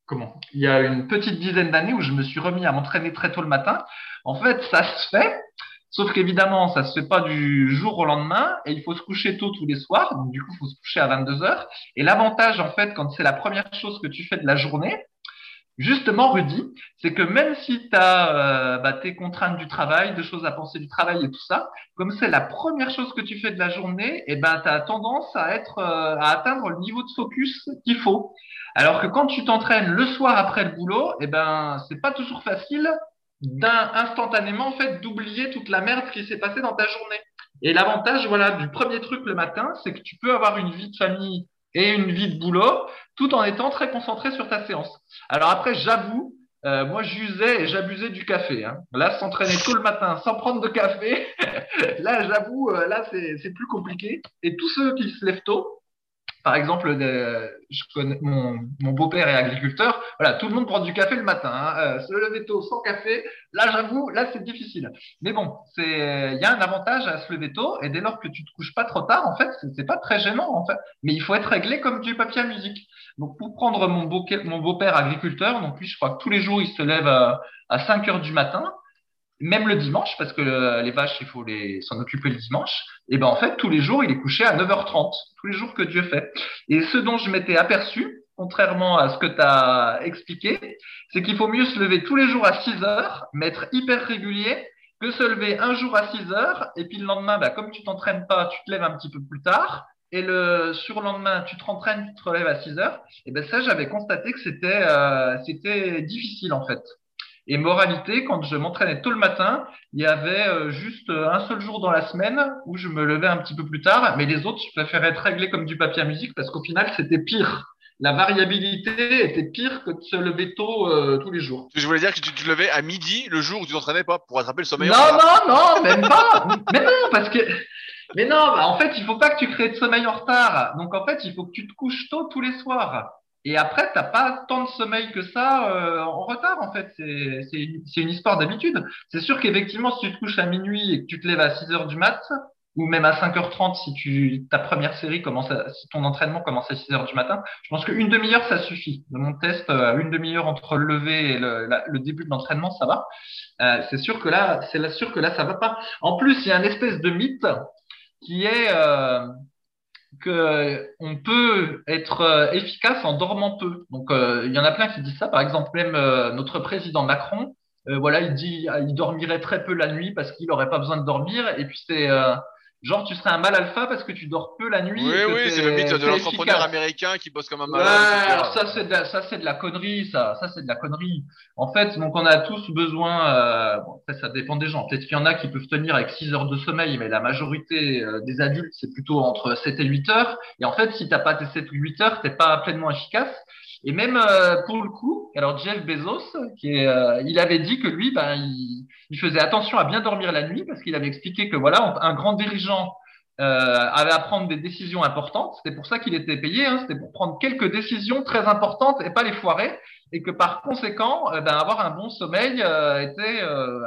comment Il y a une petite dizaine d'années où je me suis remis à m'entraîner très tôt le matin. En fait, ça se fait, sauf qu'évidemment, ça se fait pas du jour au lendemain et il faut se coucher tôt tous les soirs. Donc du coup, il faut se coucher à 22 heures. Et l'avantage, en fait, quand c'est la première chose que tu fais de la journée, Justement, Rudy, c'est que même si tu as euh, bah, tes contraintes du travail, de choses à penser du travail et tout ça, comme c'est la première chose que tu fais de la journée, eh ben, tu as tendance à, être, euh, à atteindre le niveau de focus qu'il faut. Alors que quand tu t'entraînes le soir après le boulot, eh ben, c'est pas toujours facile d'un instantanément en fait d'oublier toute la merde qui s'est passée dans ta journée. Et l'avantage, voilà, du premier truc le matin, c'est que tu peux avoir une vie de famille et une vie de boulot tout en étant très concentré sur ta séance. Alors après, j'avoue, euh, moi, j'usais et j'abusais du café. Hein. Là, s'entraîner tout le matin sans prendre de café, là, j'avoue, euh, là, c'est plus compliqué. Et tous ceux qui se lèvent tôt, par exemple, je connais, mon, beau-père est agriculteur. Voilà, tout le monde prend du café le matin. Hein. Euh, se lever tôt sans café, là, j'avoue, là, c'est difficile. Mais bon, c'est, il y a un avantage à se lever tôt. Et dès lors que tu te couches pas trop tard, en fait, c'est pas très gênant, en fait. Mais il faut être réglé comme du papier à musique. Donc, pour prendre mon beau-père agriculteur, donc lui, je crois que tous les jours, il se lève à, à 5 heures du matin même le dimanche, parce que les vaches, il faut les s'en occuper le dimanche, et ben en fait, tous les jours, il est couché à 9h30, tous les jours que Dieu fait. Et ce dont je m'étais aperçu, contrairement à ce que tu as expliqué, c'est qu'il faut mieux se lever tous les jours à 6 heures, mais être hyper régulier, que se lever un jour à 6 heures, et puis le lendemain, bah, comme tu t'entraînes pas, tu te lèves un petit peu plus tard, et le surlendemain, tu te rentraînes, tu te relèves à 6 heures, et ben ça, j'avais constaté que c'était euh, c'était difficile en fait. Et moralité, quand je m'entraînais tôt le matin, il y avait euh, juste euh, un seul jour dans la semaine où je me levais un petit peu plus tard, mais les autres, je préférais être réglé comme du papier à musique parce qu'au final, c'était pire. La variabilité était pire que de se lever tôt euh, tous les jours. Je voulais dire que tu te levais à midi le jour où tu t'entraînais pas pour attraper le sommeil. Non, non, non, même pas. mais non, parce que. Mais non, bah, en fait, il faut pas que tu crées de sommeil en retard. Donc, en fait, il faut que tu te couches tôt tous les soirs. Et après, t'as pas tant de sommeil que ça euh, en retard, en fait. C'est une, une histoire d'habitude. C'est sûr qu'effectivement, si tu te couches à minuit et que tu te lèves à 6 heures du mat, ou même à 5h30 si tu ta première série commence à, si ton entraînement commence à 6 heures du matin, je pense qu'une demi-heure ça suffit. Mon test, euh, une demi-heure entre le lever et le, le début de l'entraînement, ça va. Euh, c'est sûr que là, c'est sûr que là ça va pas. En plus, il y a un espèce de mythe qui est euh, que on peut être euh, efficace en dormant peu. Donc euh, il y en a plein qui disent ça. Par exemple, même euh, notre président Macron, voilà, il dit il dormirait très peu la nuit parce qu'il n'aurait pas besoin de dormir. Et puis c'est Genre, tu serais un mal alpha parce que tu dors peu la nuit. Oui, oui, c'est le mythe de l'entrepreneur américain qui bosse comme un malade. Ouais, alors ça, c'est de la, ça, c'est de la connerie, ça. Ça, c'est de la connerie. En fait, donc, on a tous besoin, euh, bon, après, ça dépend des gens. Peut-être qu'il y en a qui peuvent tenir avec 6 heures de sommeil, mais la majorité euh, des adultes, c'est plutôt entre 7 et 8 heures. Et en fait, si t'as pas tes 7 ou 8 heures, t'es pas pleinement efficace. Et même euh, pour le coup, alors Jeff Bezos, qui est, euh, il avait dit que lui, ben, il, il, faisait attention à bien dormir la nuit parce qu'il avait expliqué que voilà, un grand dirigeant euh, avait à prendre des décisions importantes. C'était pour ça qu'il était payé. Hein, C'était pour prendre quelques décisions très importantes et pas les foirer. Et que par conséquent, ben, avoir un bon sommeil était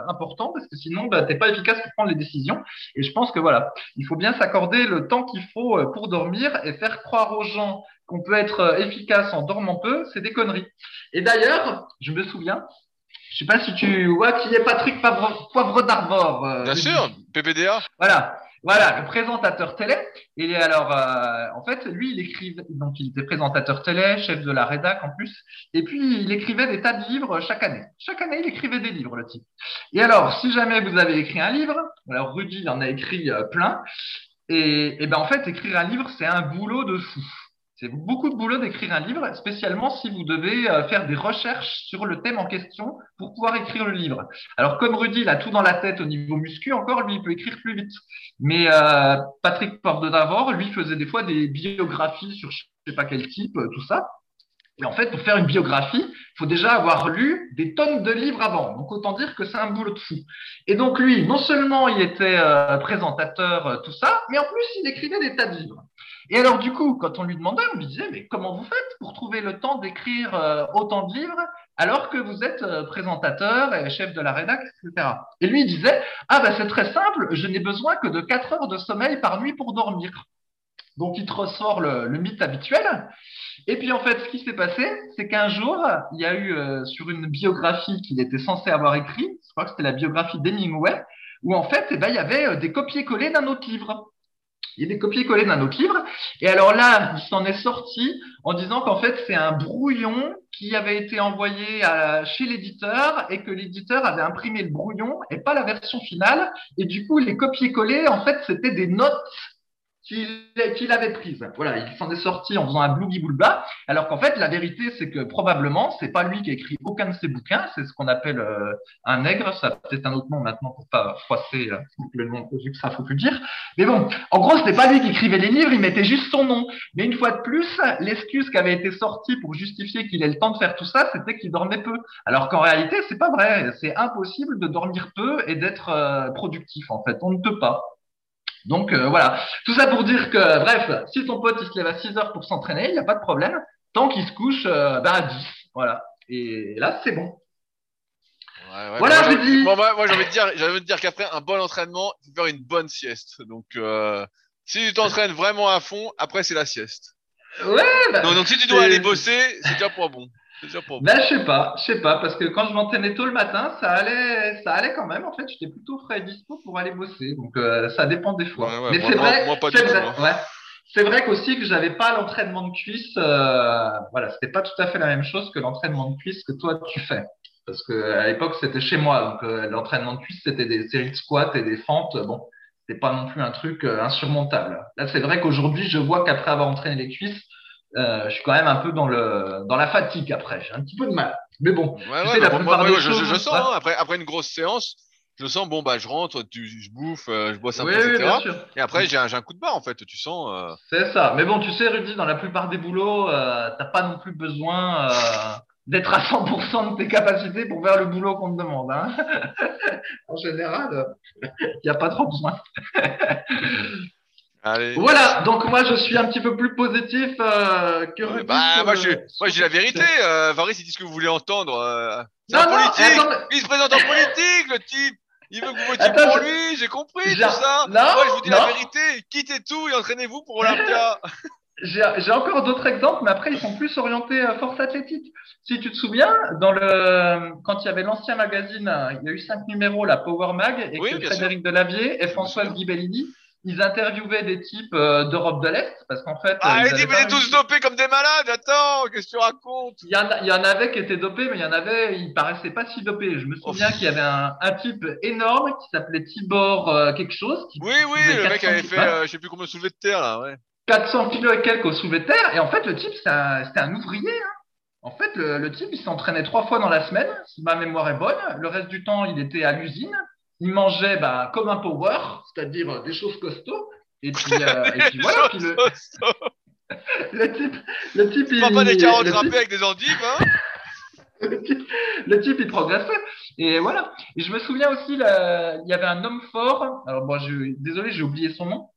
important parce que sinon, ben, t'es pas efficace pour prendre les décisions. Et je pense que voilà, il faut bien s'accorder le temps qu'il faut pour dormir et faire croire aux gens qu'on peut être euh, efficace en dormant peu, c'est des conneries. Et d'ailleurs, je me souviens, je sais pas si tu vois qui est Patrick Poivre, d'Arvor. Euh, Bien sûr, PPDA. Voilà. Voilà, le présentateur télé. Et alors, euh, en fait, lui, il écrivait, donc il était présentateur télé, chef de la rédac en plus. Et puis, il écrivait des tas de livres chaque année. Chaque année, il écrivait des livres, le type. Et alors, si jamais vous avez écrit un livre, alors Rudy en a écrit plein. Et, et ben, en fait, écrire un livre, c'est un boulot de fou. C'est beaucoup de boulot d'écrire un livre, spécialement si vous devez euh, faire des recherches sur le thème en question pour pouvoir écrire le livre. Alors comme Rudy, il a tout dans la tête au niveau muscu, encore lui, il peut écrire plus vite. Mais euh, Patrick Porte lui, faisait des fois des biographies sur je sais pas quel type, euh, tout ça. Et en fait, pour faire une biographie, il faut déjà avoir lu des tonnes de livres avant. Donc autant dire que c'est un boulot de fou. Et donc lui, non seulement il était présentateur, tout ça, mais en plus il écrivait des tas de livres. Et alors, du coup, quand on lui demandait, on lui disait, mais comment vous faites pour trouver le temps d'écrire euh, autant de livres alors que vous êtes euh, présentateur et chef de la rédac, etc. Et lui, il disait, ah ben c'est très simple, je n'ai besoin que de 4 heures de sommeil par nuit pour dormir. Donc, il te ressort le, mythe habituel. Et puis, en fait, ce qui s'est passé, c'est qu'un jour, il y a eu euh, sur une biographie qu'il était censé avoir écrit, je crois que c'était la biographie d'Hemingway, où en fait, eh ben, il y avait des copier-coller d'un autre livre. Il est copié-collé d'un autre livre. Et alors là, il s'en est sorti en disant qu'en fait, c'est un brouillon qui avait été envoyé à, chez l'éditeur et que l'éditeur avait imprimé le brouillon et pas la version finale. Et du coup, les copier-coller, en fait, c'était des notes qu'il avait prise. Voilà, il s'en est sorti en faisant un blougi boulba, alors qu'en fait, la vérité, c'est que probablement, c'est pas lui qui a écrit aucun de ses bouquins, c'est ce qu'on appelle euh, un nègre, ça peut-être un autre nom maintenant pour pas froisser euh, le nom, que ça faut plus dire. Mais bon, en gros, c'était pas lui qui écrivait les livres, il mettait juste son nom. Mais une fois de plus, l'excuse qui avait été sortie pour justifier qu'il ait le temps de faire tout ça, c'était qu'il dormait peu. Alors qu'en réalité, c'est pas vrai. C'est impossible de dormir peu et d'être euh, productif, en fait. On ne peut pas. Donc euh, voilà, tout ça pour dire que, bref, si ton pote il se lève à 6 heures pour s'entraîner, il n'y a pas de problème, tant qu'il se couche euh, bah, à 10. Voilà. Et là, c'est bon. Ouais, voilà, moi, je dis. moi, j'ai envie de dire, j'ai envie de dire qu'après un bon entraînement, il faut faire une bonne sieste. Donc, euh, si tu t'entraînes vraiment à fond, après c'est la sieste. Ouais. Bah, donc, donc, si tu dois aller bosser, c'est déjà pas bon. Ben, je sais pas, je sais pas, parce que quand je m'entraînais tôt le matin, ça allait, ça allait quand même. En fait, j'étais plutôt frais et dispo pour aller bosser. Donc, euh, ça dépend des fois. Mais c'est vrai, c'est vrai, ouais. C'est vrai qu'aussi que j'avais pas l'entraînement de cuisse. Euh, voilà, c'était pas tout à fait la même chose que l'entraînement de cuisse que toi tu fais. Parce que à l'époque, c'était chez moi. Donc, euh, l'entraînement de cuisse, c'était des séries de squats et des fentes. Bon, c'était pas non plus un truc insurmontable. Là, c'est vrai qu'aujourd'hui, je vois qu'après avoir entraîné les cuisses, euh, je suis quand même un peu dans le dans la fatigue après. J'ai un petit peu de mal. Mais bon, je, sens hein, après après une grosse séance, je sens bon bah je rentre, tu, je bouffe, euh, je bois un peu, etc. Et après j'ai un, un, coup de barre en fait. Tu sens. Euh... C'est ça. Mais bon, tu sais, Rudy, dans la plupart des boulots, t'as pas non plus besoin d'être à 100% de tes capacités pour faire le boulot qu'on te demande. Hein en général, il n'y a pas trop besoin. Voilà, donc moi je suis un petit peu plus positif euh, que ouais, bah, moi, je, moi j'ai la vérité. Euh, Varis, il dit ce que vous voulez entendre. Euh, c'est un politique. Il se présente en politique, le type. Il veut que vous votiez pour lui. J'ai compris tout ça. Non, moi, je vous dis la vérité. Quittez tout et entraînez-vous pour Olympia. J'ai encore d'autres exemples, mais après ils sont plus orientés à force athlétique. Si tu te souviens, dans le quand il y avait l'ancien magazine, il y a eu cinq numéros, la Power Mag, et que Frédéric sûr. Delavier et Françoise Ghibellini ils interviewaient des types euh, d'Europe de l'Est parce qu'en fait. Ah, ils, dit, mais tous dopés comme des malades. Attends, qu'est-ce que tu racontes? Il y, en, il y en avait qui étaient dopés, mais il y en avait, ils paraissaient pas si dopés. Je me souviens qu'il y avait un, un, type énorme qui s'appelait Tibor euh, quelque chose. oui, oui, le mec avait fait, euh, je sais plus combien de soulevés de terre là, ouais. 400 kilos et quelques au soulevé de terre. Et en fait, le type, c'était un, ouvrier. Hein. En fait, le, le type, il s'entraînait trois fois dans la semaine, si ma mémoire est bonne. Le reste du temps, il était à l'usine. Il mangeait bah, comme un power, c'est-à-dire des choses costauds. Et puis, euh, et puis voilà. Puis le... le type, le type, il. pas des carottes râpées avec des endives, hein? Le, type, le type, il progressait. Et voilà. Et je me souviens aussi, là, il y avait un homme fort. Alors, bon, je, désolé, j'ai oublié son nom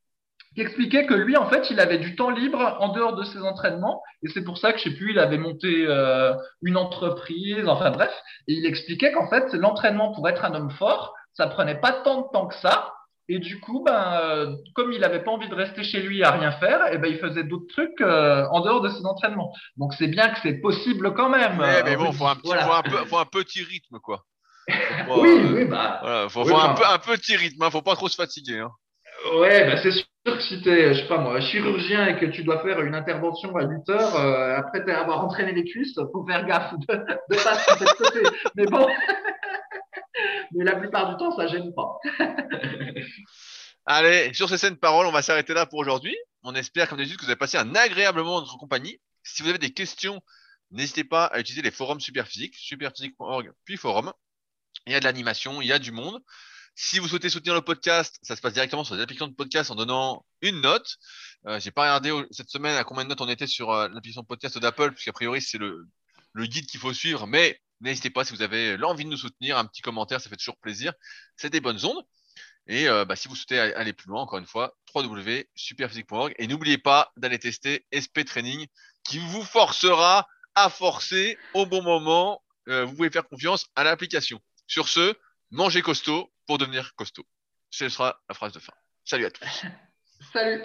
qui expliquait que lui, en fait, il avait du temps libre en dehors de ses entraînements. Et c'est pour ça que, je sais plus, il avait monté euh, une entreprise, enfin bref. Et il expliquait qu'en fait, l'entraînement pour être un homme fort, ça prenait pas tant de temps que ça. Et du coup, ben, euh, comme il n'avait pas envie de rester chez lui à rien faire, et eh ben, il faisait d'autres trucs euh, en dehors de ses entraînements. Donc c'est bien que c'est possible quand même. Ouais, mais bon, faut un, petit, faut, un peu, faut un petit rythme, quoi. Oui, euh, oui, bah. Voilà, faut, oui, faut un, peu, un petit rythme, hein, faut pas trop se fatiguer. Hein. Ouais, bah c'est sûr que si t'es, je sais pas moi, chirurgien et que tu dois faire une intervention à 8 heures, euh, après avoir entraîné les cuisses, faut faire gaffe de, de pas se côté. Mais bon. mais la plupart du temps, ça gêne pas. Allez, sur ces scènes paroles, on va s'arrêter là pour aujourd'hui. On espère, comme d'habitude, que vous avez passé un agréable moment dans notre compagnie. Si vous avez des questions, n'hésitez pas à utiliser les forums Superphysique, superphysique.org, puis forum. Il y a de l'animation, il y a du monde. Si vous souhaitez soutenir le podcast, ça se passe directement sur les applications de podcast en donnant une note. Euh, J'ai pas regardé cette semaine à combien de notes on était sur euh, l'application podcast d'Apple, puisqu'a priori c'est le, le guide qu'il faut suivre, mais N'hésitez pas si vous avez l'envie de nous soutenir, un petit commentaire, ça fait toujours plaisir. C'est des bonnes ondes. Et euh, bah, si vous souhaitez aller plus loin, encore une fois, www.superphysique.org. Et n'oubliez pas d'aller tester SP Training qui vous forcera à forcer au bon moment. Euh, vous pouvez faire confiance à l'application. Sur ce, mangez costaud pour devenir costaud. Ce sera la phrase de fin. Salut à tous. Salut.